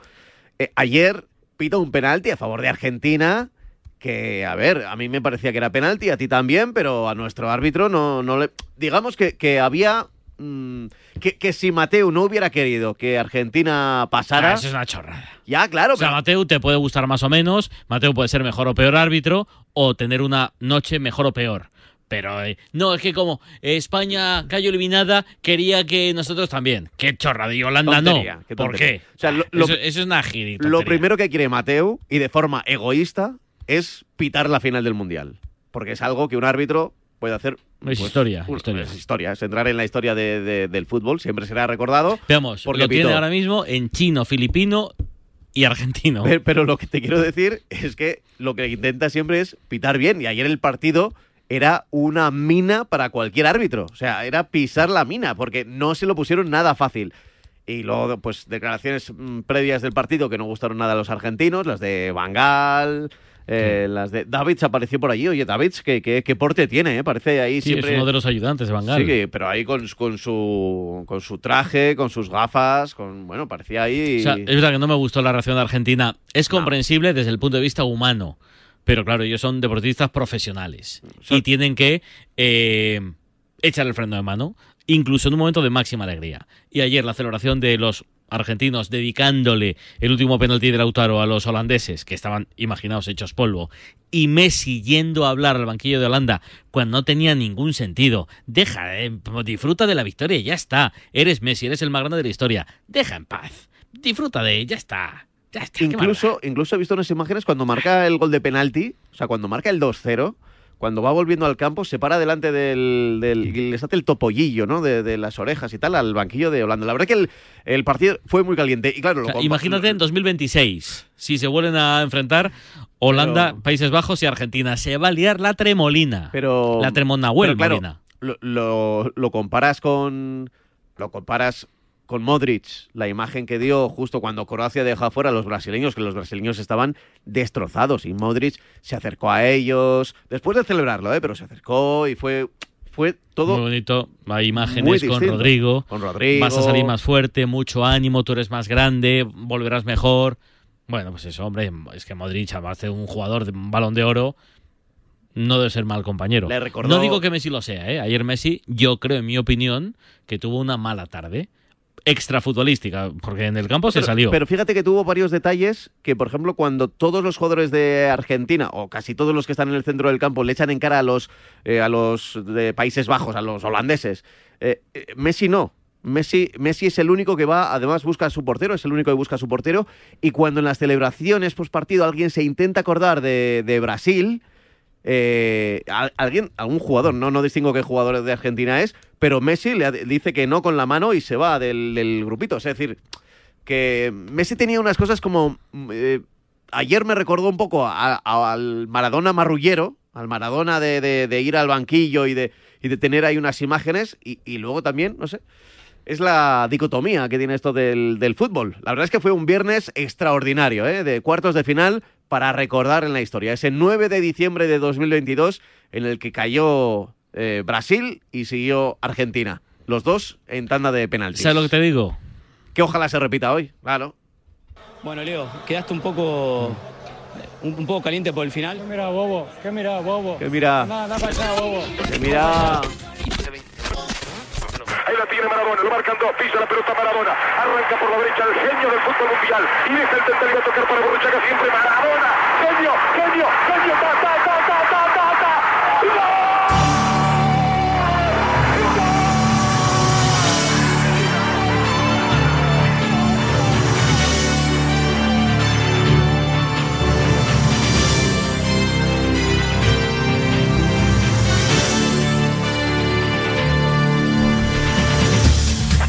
eh, ayer pito un penalti a favor de Argentina. Que, a ver, a mí me parecía que era penalti, a ti también, pero a nuestro árbitro no, no le. Digamos que, que había. mm, que, que si Mateu no hubiera querido que Argentina pasara. Ah, eso es una chorrada. Ya, claro, O sea, pero- Mateu te puede gustar más o menos, Mateu puede ser mejor o peor árbitro, o tener una noche mejor o peor. Pero eh, no, es que como España cayó eliminada, quería que nosotros también. Qué chorrada, y Holanda Tontería, no. qué ¿Por qué? O sea, lo- lo- eso, eso es una girita. Lo primero que quiere Mateu, y de forma egoísta, es pitar la final del Mundial. Porque es algo que un árbitro puede hacer. Es historia, historia. Es historia, es entrar en la historia de- de- del fútbol, siempre será recordado. Veamos, porque lo tiene ahora mismo en chino, filipino y argentino. Pero, pero lo que te quiero decir es que lo que intenta siempre es pitar bien. Y ayer el partido era una mina para cualquier árbitro. O sea, era pisar la mina, porque no se lo pusieron nada fácil. Y luego, pues, declaraciones mm, previas del partido que no gustaron nada a los argentinos, las de Bangal, eh, las de Davids apareció por allí. Oye, Davids, ¿qué, qué, qué porte tiene? eh? Parece ahí Sí, siempre... es uno de los ayudantes de Bangal. Sí, pero ahí con, con, su, con su traje, con sus gafas, con bueno, parecía ahí... O sea, es verdad que no me gustó la reacción de Argentina. Es comprensible desde el punto de vista humano. Pero claro, ellos son deportistas profesionales. Y tienen que eh, echar el freno de mano, incluso en un momento de máxima alegría. Y ayer la celebración de los argentinos dedicándole el último penalti de Lautaro a los holandeses, que estaban, imaginaos, hechos polvo, y Messi yendo a hablar al banquillo de Holanda cuando no tenía ningún sentido. Deja, eh, disfruta de la victoria y ya está. Eres Messi, eres el más grande de la historia. Deja en paz. Disfruta de ella, ya está. Incluso, incluso he visto unas imágenes cuando marca el gol de penalti, o sea, cuando marca el 2-0, cuando va volviendo al campo, se para delante del. del y les hace el topollillo, ¿no? De, de las orejas y tal, al banquillo de Holanda. La verdad que el, el partido fue muy caliente. Y claro, O sea, imagínate en 2026, si se vuelven a enfrentar Holanda, Pero- Países Bajos y Argentina. Se va a liar la tremolina. Pero. la tremonahuel pero claro. Lo, lo, lo comparas con. Lo comparas con Modric, la imagen que dio justo cuando Croacia dejó afuera a los brasileños, que los brasileños estaban destrozados y Modric se acercó a ellos, después de celebrarlo, ¿eh? pero se acercó y fue, fue todo... Muy bonito. Hay imágenes con. Rodrigo. Con Rodrigo. Vas a salir más fuerte, mucho ánimo, tú eres más grande, volverás mejor. Bueno, pues eso, hombre, es que Modric, además de un jugador de un balón de oro, no debe ser mal compañero. Le recordó- No digo que Messi lo sea, ¿eh? Ayer Messi, yo creo, en mi opinión, que tuvo una mala tarde. Extrafutbolística, porque en el campo se salió. Pero fíjate que tuvo varios detalles que, por ejemplo, cuando todos los jugadores de Argentina, o casi todos los que están en el centro del campo, le echan en cara a los, eh, a los de Países Bajos, a los holandeses, eh, eh, Messi no. Messi, Messi es el único que va, además busca a su portero, es el único que busca a su portero. Y cuando en las celebraciones post partido alguien se intenta acordar de, de Brasil, eh, alguien, algún jugador, no, no distingo qué jugador de Argentina es, pero Messi le dice que no con la mano y se va del, grupito. Es decir, que Messi tenía unas cosas como. mm, eh, ayer me recordó un poco a- al Maradona marrullero, al Maradona de, ir al banquillo y de, y de tener ahí unas imágenes, y, y luego también, no sé. Es la dicotomía que tiene esto del, del fútbol. La verdad es que fue un viernes extraordinario, ¿eh? de cuartos de final para recordar en la historia. Ese 9 de diciembre de 2022 en el que cayó eh, Brasil y siguió Argentina. Los dos en tanda de penaltis. ¿Sabes lo que te digo? Que ojalá se repita hoy, claro. Bueno, Leo, quedaste un poco un, un poco caliente por el final. ¿Qué mira, bobo? ¿Qué mira, bobo? Que mira, Nada, nada para allá, bobo. que mira. Ahí la tiene Maradona, lo marcan dos, pisa la pelota Maradona, arranca por la derecha el genio del fútbol mundial. Y deja el tentativo a tocar para Borruchaga siempre. Maradona, genio, genio, genio, ta, ta, ta, ta, ta, ta, ta.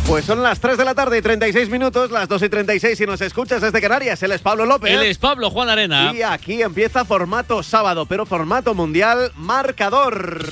Pues son las 3 de la tarde y 36 minutos, las 2 y 36 si nos escuchas desde Canarias. Él es Pablo López. Él es Pablo Juan Arena. Y aquí empieza formato sábado, pero formato mundial marcador.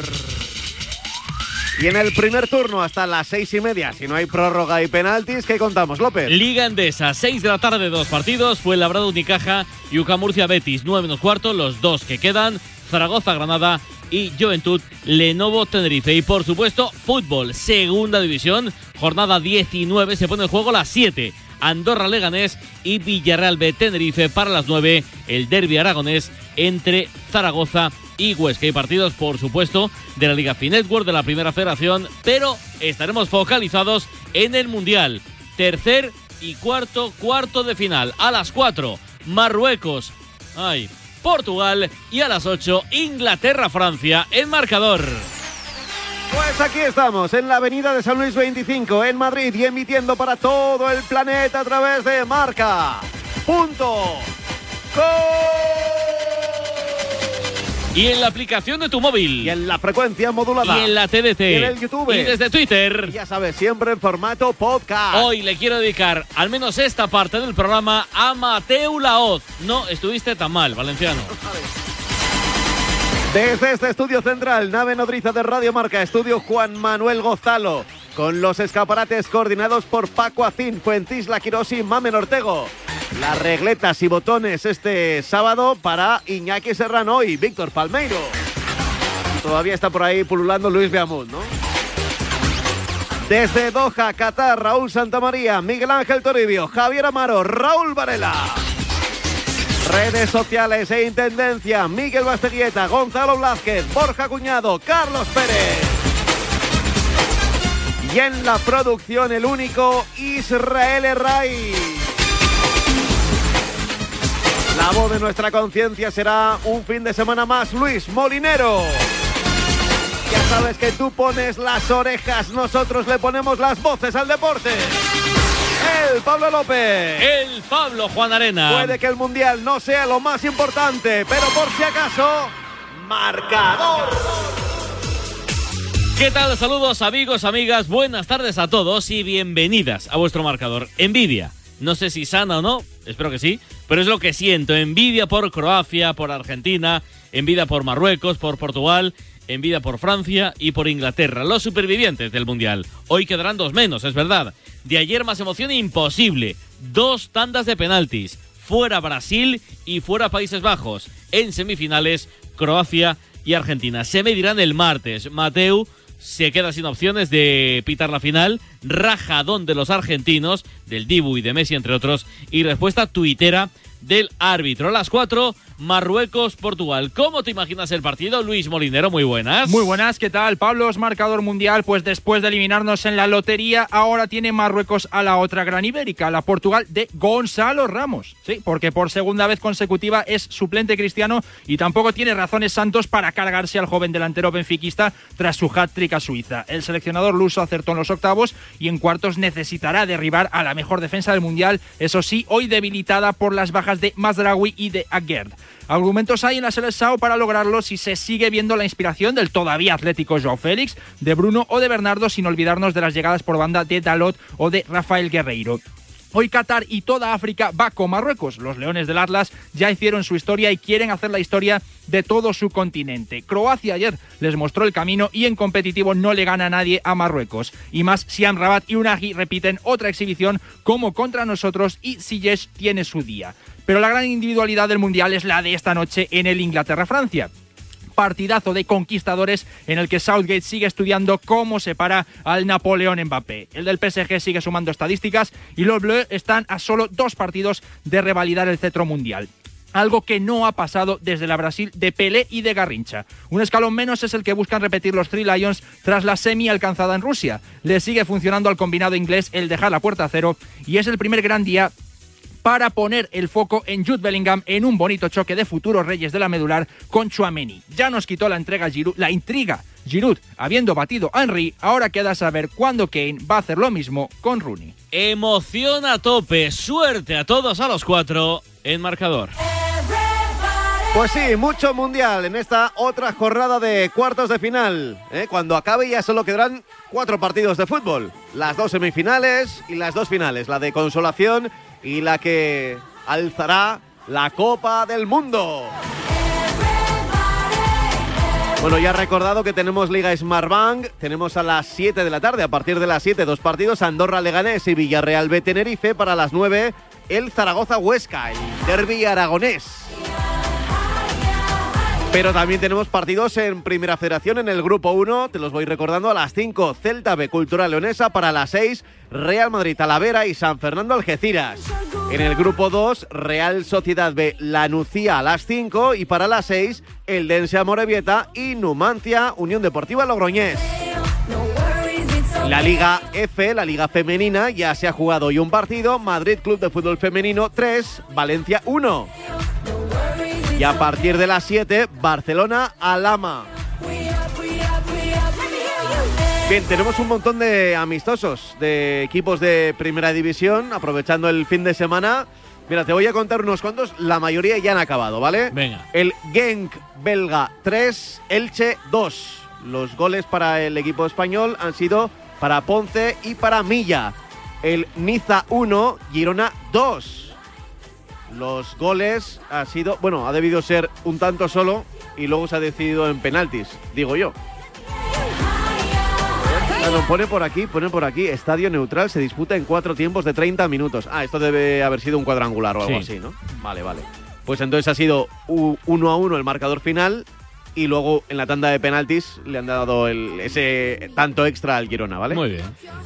Y en el primer turno hasta las seis y media, si no hay prórroga y penaltis, ¿qué contamos, López? Liga Endesa, 6 de la tarde, dos partidos. Fue Labrado Unicaja y Uca Murcia Betis, 9 menos cuarto, los dos que quedan. Zaragoza Granada y Juventud Lenovo Tenerife. Y por supuesto, fútbol, segunda división, jornada 19, se pone en juego las 7. Andorra Leganés y Villarreal B Tenerife para las 9. El derby aragonés entre Zaragoza y Huesca. Hay partidos, por supuesto, de la Liga Finetwork, de la Primera Federación, pero estaremos focalizados en el Mundial. Tercer y cuarto, cuarto de final. A las 4, Marruecos. Ay, Portugal. Y a las 8, Inglaterra-Francia. El marcador. Pues aquí estamos, en la avenida de San Luis 25, en Madrid, y emitiendo para todo el planeta a través de Marca. Punto. Y en la aplicación de tu móvil. Y en la frecuencia modulada. Y en la TDT. Y en el YouTube. Y desde Twitter. Y ya sabes, siempre en formato podcast. Hoy le quiero dedicar al menos esta parte del programa a Mateu Laoz. No estuviste tan mal, Valenciano. Desde este estudio central, nave nodriza de Radio Marca, estudio Juan Manuel Gozalo, con los escaparates coordinados por Paco Acín, Fuentisla Quirós y Mamen Ortego. Las regletas y botones este sábado para Iñaki Serrano y Víctor Palmeiro. Todavía está por ahí pululando Luis Beamut, ¿no? Desde Doha, Qatar, Raúl Santamaría, Miguel Ángel Toribio, Javier Amaro, Raúl Varela. Redes sociales e intendencia, Miguel Basteguieta, Gonzalo Blázquez, Borja Cuñado, Carlos Pérez. Y en la producción el único Israel Herray. La voz de nuestra conciencia será un fin de semana más Luis Molinero. Ya sabes que tú pones las orejas, nosotros le ponemos las voces al deporte. El Pablo López. El Pablo Juan Arena. Puede que el Mundial no sea lo más importante, pero por si acaso, marcador. ¿Qué tal? Saludos amigos, amigas, buenas tardes a todos y bienvenidas a vuestro marcador. Envidia. No sé si sana o no, espero que sí, pero es lo que siento. Envidia por Croacia, por Argentina, envidia por Marruecos, por Portugal, en vida por Francia y por Inglaterra, los supervivientes del Mundial. Hoy quedarán dos menos, es verdad. De ayer más emoción imposible. Dos tandas de penaltis. Fuera Brasil y fuera Países Bajos. En semifinales, Croacia y Argentina. Se medirán el martes. Mateu se queda sin opciones de pitar la final. Rajadón de los argentinos, del Dibu y de Messi, entre otros. Y respuesta tuitera del árbitro. A las 4, Marruecos-Portugal. ¿Cómo te imaginas el partido, Luis Molinero? Muy buenas. Muy buenas, ¿qué tal? Pablo es marcador mundial, pues después de eliminarnos en la lotería, ahora tiene Marruecos a la otra gran ibérica, la Portugal de Gonzalo Ramos. Sí, porque por segunda vez consecutiva es suplente cristiano y tampoco tiene razones santos para cargarse al joven delantero benfiquista tras su hat-trick a Suiza. El seleccionador luso acertó en los octavos y en cuartos necesitará derribar a la mejor defensa del mundial, eso sí, hoy debilitada por las bajas de Mazraoui y de Aguerd. Argumentos hay en la Sao para lograrlo si se sigue viendo la inspiración del todavía atlético Joao Félix, de Bruno o de Bernardo, sin olvidarnos de las llegadas por banda de Dalot o de Rafael Guerreiro. Hoy Qatar y toda África va con Marruecos. Los Leones del Atlas ya hicieron su historia y quieren hacer la historia de todo su continente. Croacia ayer les mostró el camino y en competitivo no le gana a nadie a Marruecos. Y más, Siam Rabat y Unagi repiten otra exhibición como contra nosotros y Siyesh tiene su día. Pero la gran individualidad del Mundial es la de esta noche en el Inglaterra-Francia partidazo de conquistadores en el que Southgate sigue estudiando cómo separa al Napoleón Mbappé. El del PSG sigue sumando estadísticas y los Bleus están a solo dos partidos de revalidar el cetro mundial algo que no ha pasado desde la Brasil de Pelé y de Garrincha. Un escalón menos es el que buscan repetir los Three Lions tras la semi alcanzada en Rusia. Le sigue funcionando al combinado inglés el dejar la puerta a cero y es el primer gran día para poner el foco en Jude Bellingham en un bonito choque de futuros reyes de la medular con Chuameni. Ya nos quitó la entrega Giroud, la intriga Giroud habiendo batido a Henry, ahora queda saber cuándo Kane va a hacer lo mismo con Rooney. Emoción a tope, suerte a todos a los cuatro en marcador. Pues sí, mucho mundial en esta otra jornada de cuartos de final. ¿eh? Cuando acabe ya solo quedarán cuatro partidos de fútbol. Las dos semifinales y las dos finales. La de consolación y la que alzará la Copa del Mundo. Bueno, ya recordado que tenemos Liga Smartbank, tenemos a las 7 de la tarde, a partir de las 7, dos partidos, Andorra Leganés y Villarreal B Tenerife, para las 9, el Zaragoza Huesca, el derby aragonés. Pero también tenemos partidos en Primera Federación en el Grupo 1, te los voy recordando a las 5, Celta B Cultura Leonesa, para las 6, Real Madrid Talavera y San Fernando Algeciras. En el Grupo 2, Real Sociedad B Lanucía a las 5 y para las 6, el Dense Morevieta y Numancia Unión Deportiva Logroñés. La Liga F, la Liga Femenina, ya se ha jugado hoy un partido, Madrid Club de Fútbol Femenino 3, Valencia 1. Y a partir de las 7, Barcelona Alama. Bien, tenemos un montón de amistosos de equipos de primera división, aprovechando el fin de semana. Mira, te voy a contar unos cuantos, la mayoría ya han acabado, ¿vale? Venga. El Genk belga 3, Elche 2. Los goles para el equipo español han sido para Ponce y para Milla. El Niza 1, Girona 2. Los goles ha sido, bueno, ha debido ser un tanto solo y luego se ha decidido en penaltis, digo yo. Bueno, pone por aquí, pone por aquí, estadio neutral se disputa en cuatro tiempos de 30 minutos. Ah, esto debe haber sido un cuadrangular o algo Sí. así, ¿no? Vale, vale. Pues entonces ha sido uno a uno el marcador final y luego en la tanda de penaltis le han dado el- ese tanto extra al Girona, ¿vale? Muy bien.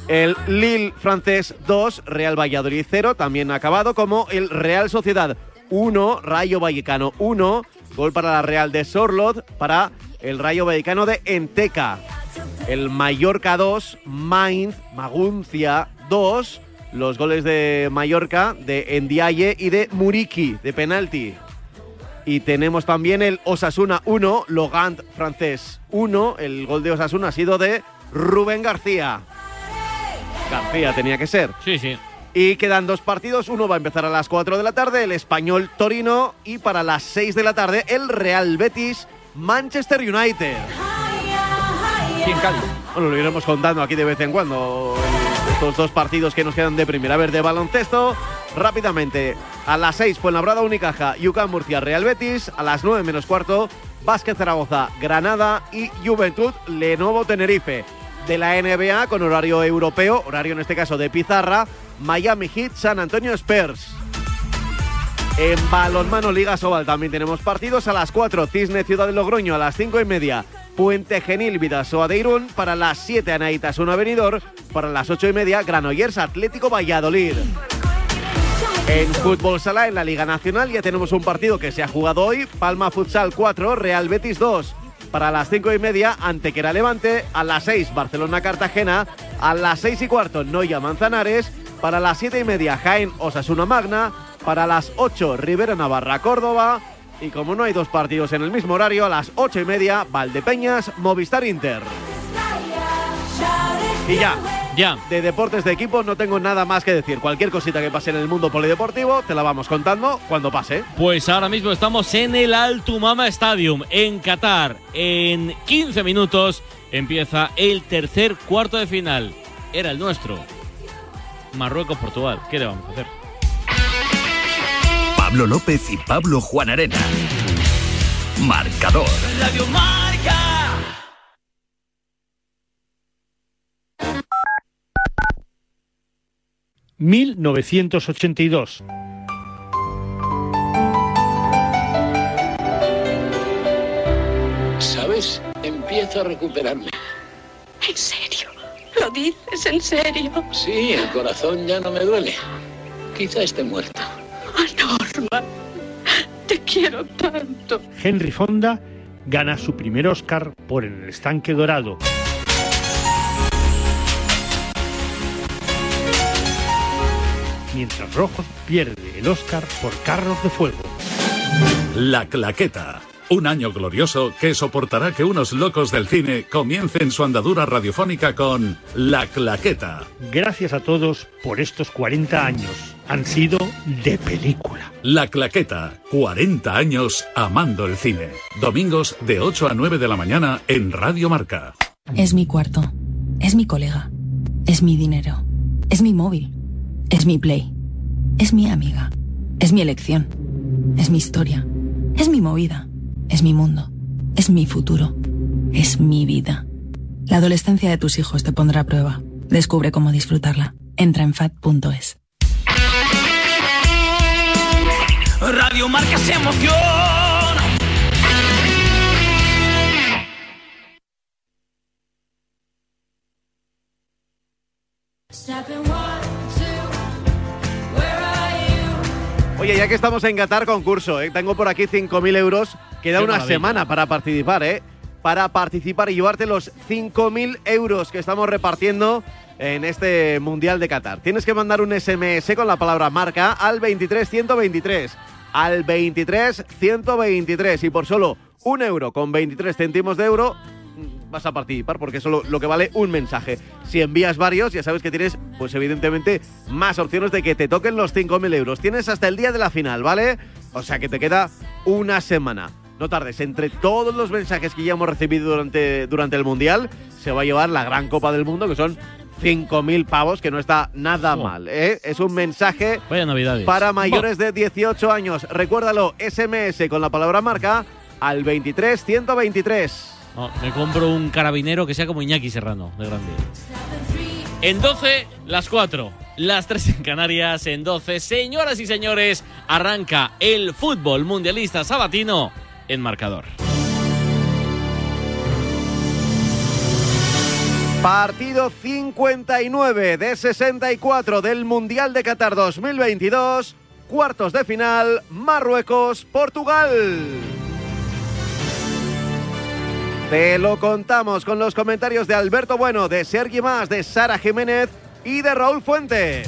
El Lille francés 2, Real Valladolid 0, también acabado como el Real Sociedad 1, Rayo Vallecano 1, gol para la Real de Sorlot, para el Rayo Vallecano de Enteca. El Mallorca 2, Mainz, Maguncia 2, los goles de Mallorca de Endiaye y de Muriki de penalti. Y tenemos también el Osasuna 1, Logant francés 1. El gol de Osasuna ha sido de Rubén García. García tenía que ser. Sí, sí. Y quedan dos partidos. Uno va a empezar a las 4 de la tarde, el Español Torino. Y para las 6 de la tarde, el Real Betis Manchester United. ¿Quién Cádiz? Bueno, lo iremos contando aquí de vez en cuando. Estos dos partidos que nos quedan de primera. A ver, de baloncesto. Rápidamente. A las 6, Fuenlabrada Unicaja, Yucán Murcia, Real Betis. A las 9 menos cuarto, Vázquez Zaragoza, Granada y Juventud, Lenovo Tenerife. De la NBA con horario europeo, horario en este caso de Pizarra, Miami Heat, San Antonio Spurs. En balonmano Liga Sobal también tenemos partidos a las 4, Cisne Ciudad de Logroño a las 5 y media, Puente Genil Vidasoa de Irún, para las 7 Anaitas 1 Avenidor, para las 8 y media Granollers Atlético Valladolid. En fútbol sala, en la Liga Nacional, ya tenemos un partido que se ha jugado hoy, Palma Futsal 4, Real Betis 2. Para las 5 y media, Antequera Levante, a las 6 Barcelona Cartagena, a las 6 y cuarto Noya Manzanares, para las 7 y media Jaén Osasuna Magna, para las 8 Rivera Navarra Córdoba. Y como no hay dos partidos en el mismo horario, a las 8 y media Valdepeñas Movistar Inter. Y ya, Ya. de deportes de equipo no tengo nada más que decir. Cualquier cosita que pase en el mundo polideportivo te la vamos contando cuando pase. Pues ahora mismo estamos en el Altumama Stadium, en Qatar. En 15 minutos empieza el tercer cuarto de final. Era el nuestro. Marruecos-Portugal. ¿Qué le vamos a hacer? Pablo López y Pablo Juan Arena. Marcador. Radio. ...1982... ¿Sabes? Empiezo a recuperarme. ¿En serio? ¿Lo dices en serio? Sí, el corazón ya no me duele. Quizá esté muerto. Norma, te quiero tanto. Henry Fonda gana su primer Oscar por En el estanque dorado. Mientras Rojos pierde el Oscar por Carros de Fuego. La Claqueta. Un año glorioso que soportará que unos locos del cine comiencen su andadura radiofónica con La Claqueta. Gracias a todos por estos 40 años. Han sido de película. La Claqueta. 40 años amando el cine. Domingos de 8 a 9 de la mañana en Radio Marca. Es mi cuarto. Es mi colega. Es mi dinero. Es mi móvil. Es mi play. Es mi amiga. Es mi elección. Es mi historia. Es mi movida. Es mi mundo. Es mi futuro. Es mi vida. La adolescencia de tus hijos te pondrá a prueba. Descubre cómo disfrutarla. Entra en fat.es. Radio Marca se emociona. Oye, ya que estamos en Qatar, concurso, ¿eh? tengo por aquí 5.000 euros. Queda Qué una maravilla. semana para participar, ¿eh? Para participar y llevarte los 5.000 euros que estamos repartiendo en este Mundial de Qatar. Tienes que mandar un SMS con la palabra marca al 23123. Al 23123. Y por solo un euro con 23 céntimos de euro vas a participar porque solo lo que vale un mensaje. Si envías varios, ya sabes que tienes, pues evidentemente, más opciones de que te toquen los 5.000 euros. Tienes hasta el día de la final, ¿vale? O sea que te queda una semana. No tardes, entre todos los mensajes que ya hemos recibido durante, durante el Mundial, se va a llevar la gran Copa del Mundo, que son 5.000 pavos, que no está nada mal. ¿eh? Es un mensaje para mayores de 18 años. Recuérdalo, SMS con la palabra marca al 23 123. No, me compro un carabinero que sea como Iñaki Serrano, de grande. En 12, las 4. Las 3 en Canarias, en 12. Señoras y señores, arranca el fútbol mundialista sabatino en marcador. Partido 59 de 64 del Mundial de Qatar 2022. Cuartos de final, Marruecos-Portugal. Te lo contamos con los comentarios de Alberto Bueno, de Sergi Más, de Sara Jiménez y de Raúl Fuentes.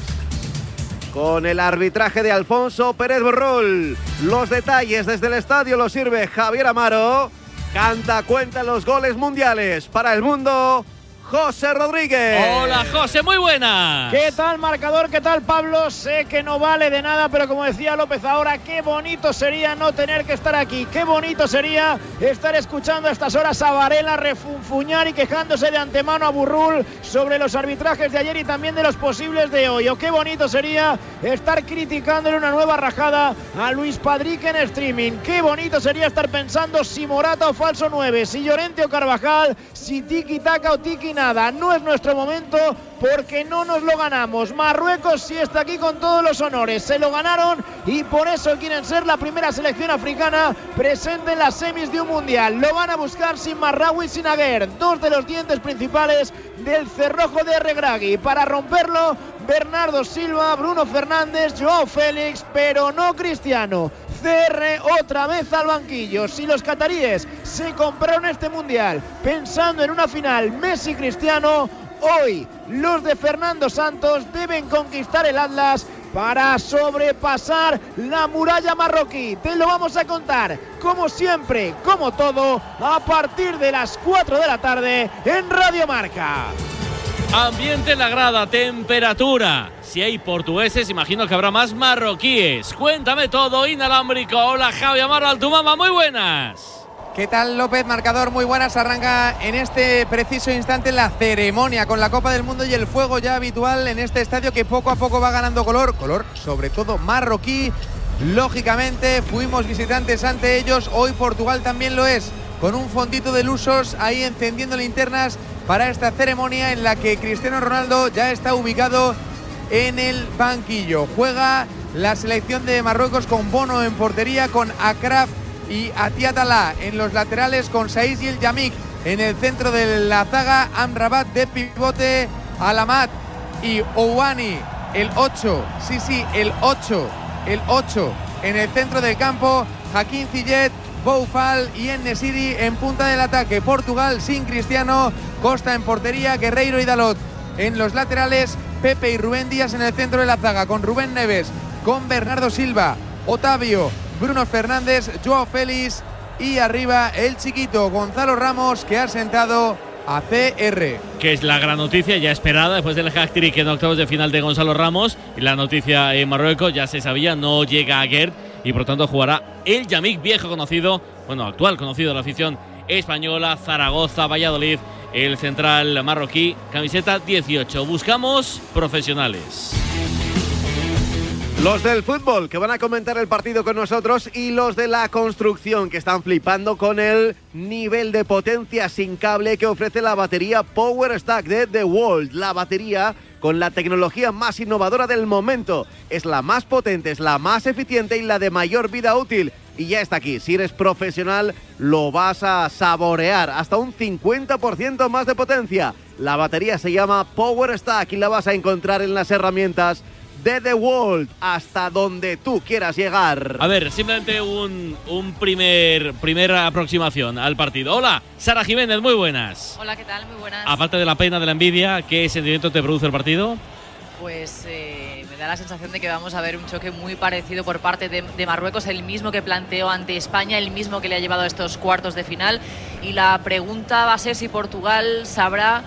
Con el arbitraje de Alfonso Pérez Borrol. Los detalles desde el estadio los sirve Javier Amaro. Canta cuenta los goles mundiales para el mundo. José Rodríguez. Hola, José, muy buena. ¿Qué tal, marcador? ¿Qué tal, Pablo? Sé que no vale de nada, pero como decía López ahora, qué bonito sería no tener que estar aquí. Qué bonito sería estar escuchando a estas horas a Varela refunfuñar y quejándose de antemano a Burrul sobre los arbitrajes de ayer y también de los posibles de hoy. O qué bonito sería estar criticándole una nueva rajada a Luis Padrique en streaming. Qué bonito sería estar pensando si Morata o falso 9, si Llorente o Carvajal, si tiki taka o tiki nada. No es nuestro momento porque no nos lo ganamos. Marruecos sí está aquí con todos los honores. Se lo ganaron y por eso quieren ser la primera selección africana presente en las semis de un mundial. Lo van a buscar sin Marraoui y sin Aguer, dos de los dientes principales del cerrojo de Regragui. Para romperlo, Bernardo Silva, Bruno Fernández, Joao Félix, pero no Cristiano. CR otra vez al banquillo. Si los cataríes se compraron este mundial pensando en una final Messi-Cristiano, hoy los de Fernando Santos deben conquistar el Atlas para sobrepasar la muralla marroquí. Te lo vamos a contar, como siempre, como todo, a partir de las 4 de la tarde en Radio Marca. Ambiente en la grada, temperatura. Si hay portugueses, imagino que habrá más marroquíes. Cuéntame todo, inalámbrico. Hola, Javi Amaro Altumama, muy buenas. ¿Qué tal López? Marcador muy buenas. Arranca en este preciso instante la ceremonia con la Copa del Mundo y el fuego ya habitual en este estadio que poco a poco va ganando color, color sobre todo marroquí. Lógicamente fuimos visitantes ante ellos, hoy Portugal también lo es, con un fondito de lusos ahí encendiendo linternas para esta ceremonia en la que Cristiano Ronaldo ya está ubicado en el banquillo. Juega la selección de Marruecos con Bono en portería, con Akraf y Atiatala en los laterales, con Saiz y el Yamik en el centro de la zaga, Amrabat de pivote, Alamat y Ouani, el 8, sí, sí, el 8, el 8 en el centro del campo, Hakim Ziyech, Boufal y Nesiri en punta del ataque. Portugal sin Cristiano, Costa en portería, Guerreiro y Dalot en los laterales, Pepe y Rubén Díaz en el centro de la zaga, con Rubén Neves, con Bernardo Silva, Otavio, Bruno Fernández, Joao Félix y arriba el chiquito Gonzalo Ramos que ha sentado a CR. Que es la gran noticia ya esperada después del hat-trick en octavos de final de Gonzalo Ramos. Y la noticia en Marruecos ya se sabía, no llega a Gerd y por tanto jugará el Yamik viejo conocido, bueno, actual conocido de la afición española, Zaragoza, Valladolid, el central marroquí, camiseta 18. Buscamos profesionales. Los del fútbol que van a comentar el partido con nosotros y los de la construcción que están flipando con el nivel de potencia sin cable que ofrece la batería Power Stack de The World. La batería con la tecnología más innovadora del momento. Es la más potente, es la más eficiente y la de mayor vida útil. Y ya está aquí. Si eres profesional, lo vas a saborear. Hasta un 50% más de potencia. La batería se llama Power Stack y la vas a encontrar en las herramientas de The World hasta donde tú quieras llegar. A ver, simplemente un, un primer primera aproximación al partido. Hola, Sara Jiménez, muy buenas. Hola, ¿qué tal? Muy buenas. Aparte de la pena de la envidia, ¿qué sentimiento te produce el partido? Pues eh, me da la sensación de que vamos a ver un choque muy parecido por parte de, de, Marruecos, el mismo que planteó ante España, el mismo que le ha llevado a estos cuartos de final. Y la pregunta va a ser si Portugal sabrá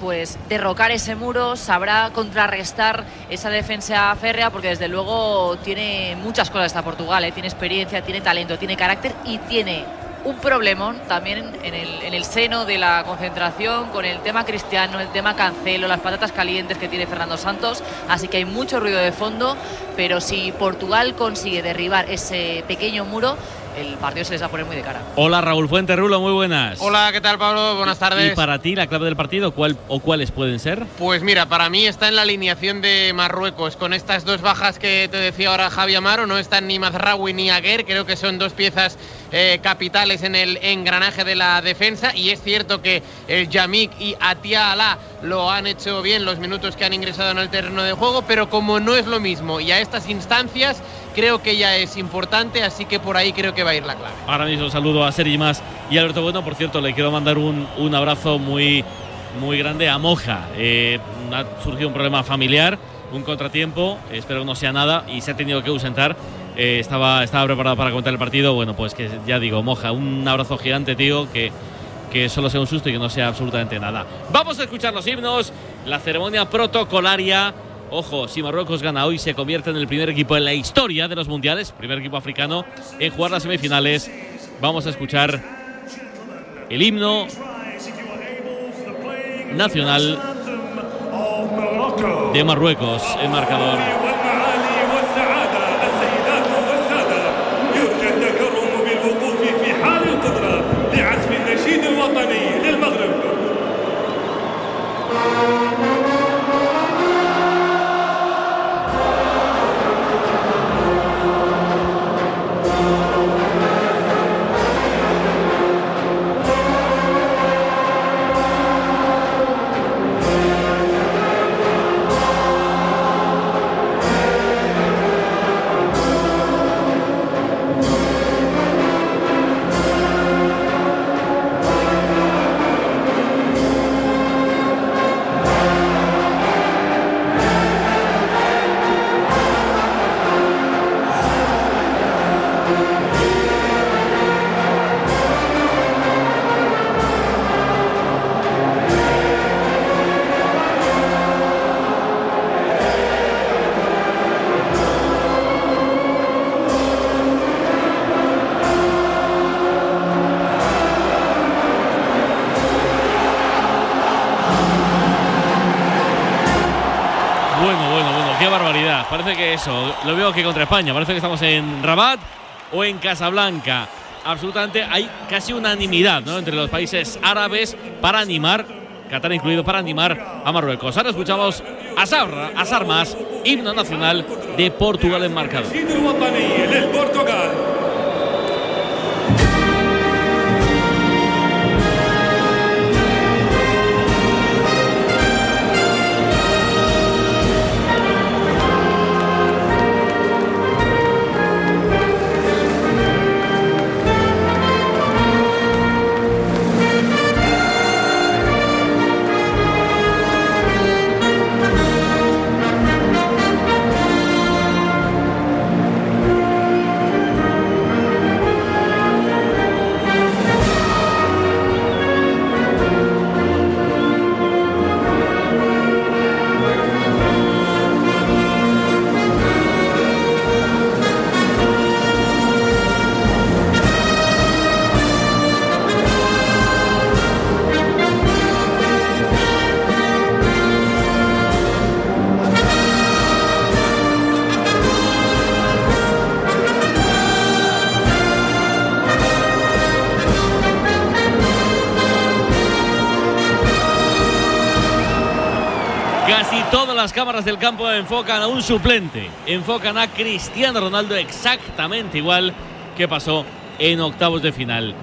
pues derrocar ese muro, sabrá contrarrestar esa defensa férrea, porque desde luego tiene muchas cosas esta Portugal, ¿eh? tiene experiencia, tiene talento, tiene carácter y tiene un problemón también en el, en el, seno de la concentración con el tema cristiano, el tema cancelo, las patatas calientes que tiene Fernando Santos. Así que hay mucho ruido de fondo, pero si Portugal consigue derribar ese pequeño muro, el partido se les va a poner muy de cara. Hola Raúl Fuente Rulo, muy buenas. Hola, ¿qué tal Pablo? Buenas tardes. ¿Y para ti la clave del partido cuál o cuáles pueden ser? Pues mira, para mí está en la alineación de Marruecos con estas dos bajas que te decía ahora Javi Amaro, no están ni Mazraoui ni Aguer, creo que son dos piezas eh, capitales en el engranaje de la defensa y es cierto que el Yamik y Atia Alá lo han hecho bien los minutos que han ingresado en el terreno de juego, pero como no es lo mismo y a estas instancias creo que ya es importante, así que por ahí creo que va a ir la clave. Ahora mismo saludo a Sergi Más y Alberto Bueno, por cierto, le quiero mandar un, un abrazo muy, muy grande a Moja. Eh, ha surgido un problema familiar, un contratiempo, espero que no sea nada, y se ha tenido que ausentar. Eh, estaba, estaba preparado para contar el partido. Bueno, pues que ya digo, Moja, un abrazo gigante, tío, que que solo sea un susto y que no sea absolutamente nada. Vamos a escuchar los himnos, la ceremonia protocolaria. Ojo, si Marruecos gana hoy, se convierte en el primer equipo en la historia de los mundiales, primer equipo africano en jugar las semifinales. Vamos a escuchar el himno nacional de Marruecos, el marcador. Parece que eso, lo veo que contra España, parece que estamos en Rabat o en Casablanca. Absolutamente hay casi unanimidad entre los países árabes para animar, Qatar incluido, para animar a Marruecos. Ahora escuchamos a, Sabra, a himno nacional de Portugal en marcador. Portugal. Del campo enfocan a un suplente, enfocan a Cristiano Ronaldo exactamente igual que pasó en octavos de final.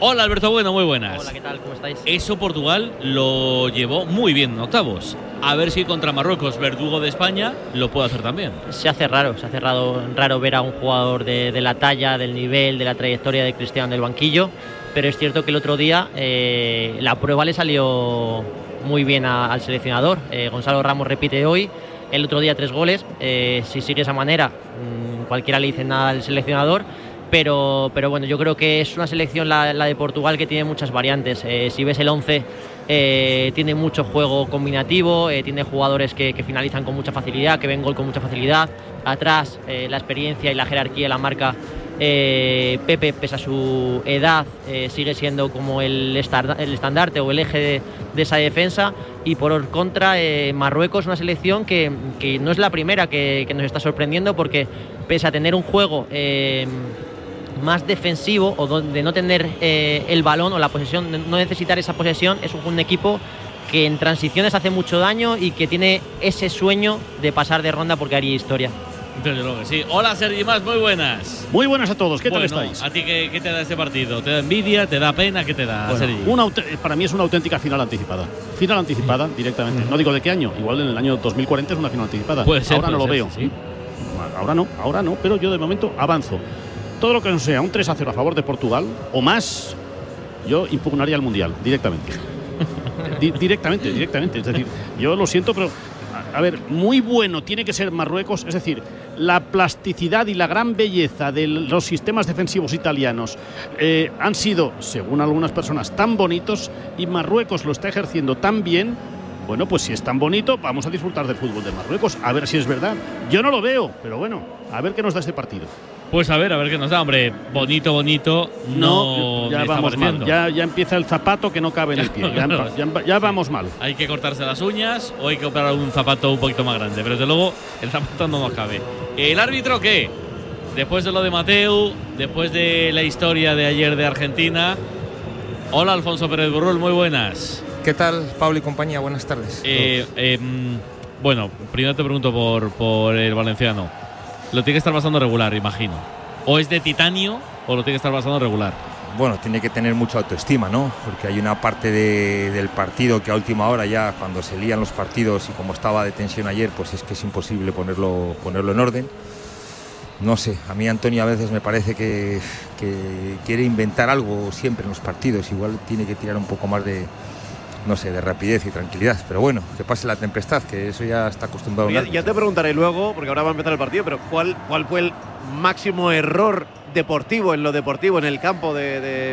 Hola Alberto Bueno, muy buenas. Hola, ¿qué tal? ¿Cómo estáis? Eso Portugal lo llevó muy bien en octavos. A ver si contra Marruecos, verdugo de España, lo puede hacer también. Se hace raro, se hace raro, raro ver a un jugador de, de la talla, del nivel, de la trayectoria de Cristiano del banquillo, pero es cierto que el otro día eh, la prueba le salió muy bien al seleccionador. Eh, Gonzalo Ramos repite hoy, el otro día tres goles. Eh, si sigue esa manera, mm, cualquiera le dice nada al seleccionador. Pero, pero bueno, yo creo que es una selección la, de Portugal que tiene muchas variantes. Eh, si ves el 11, eh, tiene mucho juego combinativo, tiene jugadores que, que finalizan con mucha facilidad, que ven gol con mucha facilidad. Atrás, la experiencia y la jerarquía la marca eh, Pepe, pese a su edad, eh, sigue siendo como el, el estandarte o el eje de, de esa defensa. Y por contra, eh, Marruecos, una selección que, no es la primera que, nos está sorprendiendo porque pese a tener un juego más defensivo o donde no tener el balón o la posesión, no necesitar esa posesión, es un equipo que en transiciones hace mucho daño y que tiene ese sueño de pasar de ronda porque haría historia. Que sí. Hola Sergi Más, muy buenas. Muy buenas a todos, ¿qué tal estáis? ¿A ti qué, qué te da este partido? ¿Te da envidia? ¿Te da pena? ¿Qué te da, Bueno, Sergi? una aut- para mí es una auténtica final anticipada. Final anticipada directamente. No digo de qué año, igual en el año 2040 es una final anticipada. Puede ser, ahora no lo veo. sí. Ahora no, ahora no, pero yo de momento avanzo. Todo lo que no sea un 3 a 0 a favor de Portugal o más, yo impugnaría el Mundial directamente. Di- directamente, directamente. Es decir, yo lo siento, pero a ver, muy bueno tiene que ser Marruecos, es decir, la plasticidad y la gran belleza de los sistemas defensivos italianos eh, han sido, según algunas personas, tan bonitos y Marruecos lo está ejerciendo tan bien. Bueno, pues si es tan bonito, vamos a disfrutar del fútbol de Marruecos, a ver si es verdad. Yo no lo veo, pero bueno, a ver qué nos da este partido. Pues a ver, a ver qué nos da, hombre. Bonito, bonito. No, ya vamos mal. Ya, ya empieza el zapato que no cabe en el pie. Ya, Claro. ya- ya vamos mal. Hay que cortarse las uñas o hay que comprar un zapato un poquito más grande. Pero desde luego, el zapato no nos cabe. ¿El árbitro qué? Después de lo de Mateu, después de la historia de ayer de Argentina. Hola, Alfonso Pérez Burrul, muy buenas. ¿Qué tal, Pablo y compañía? Buenas tardes. Eh, eh, mm, bueno, primero te pregunto por, por el valenciano. Lo tiene que estar pasando regular, imagino. O es de titanio o lo tiene que estar pasando regular. Bueno, tiene que tener mucha autoestima, ¿no? Porque hay una parte de- del partido que a última hora ya, cuando se lían los partidos y como estaba de tensión ayer, pues es que es imposible ponerlo, ponerlo en orden. No sé, a mí Antonio a veces me parece que, que quiere inventar algo siempre en los partidos. Igual tiene que tirar un poco más de, no sé, de rapidez y tranquilidad. Pero bueno, que pase la tempestad, que eso ya está acostumbrado. Ya, ya te preguntaré luego, porque ahora va a empezar el partido, pero ¿cuál, cuál fue el máximo error deportivo en lo deportivo, en el campo de, de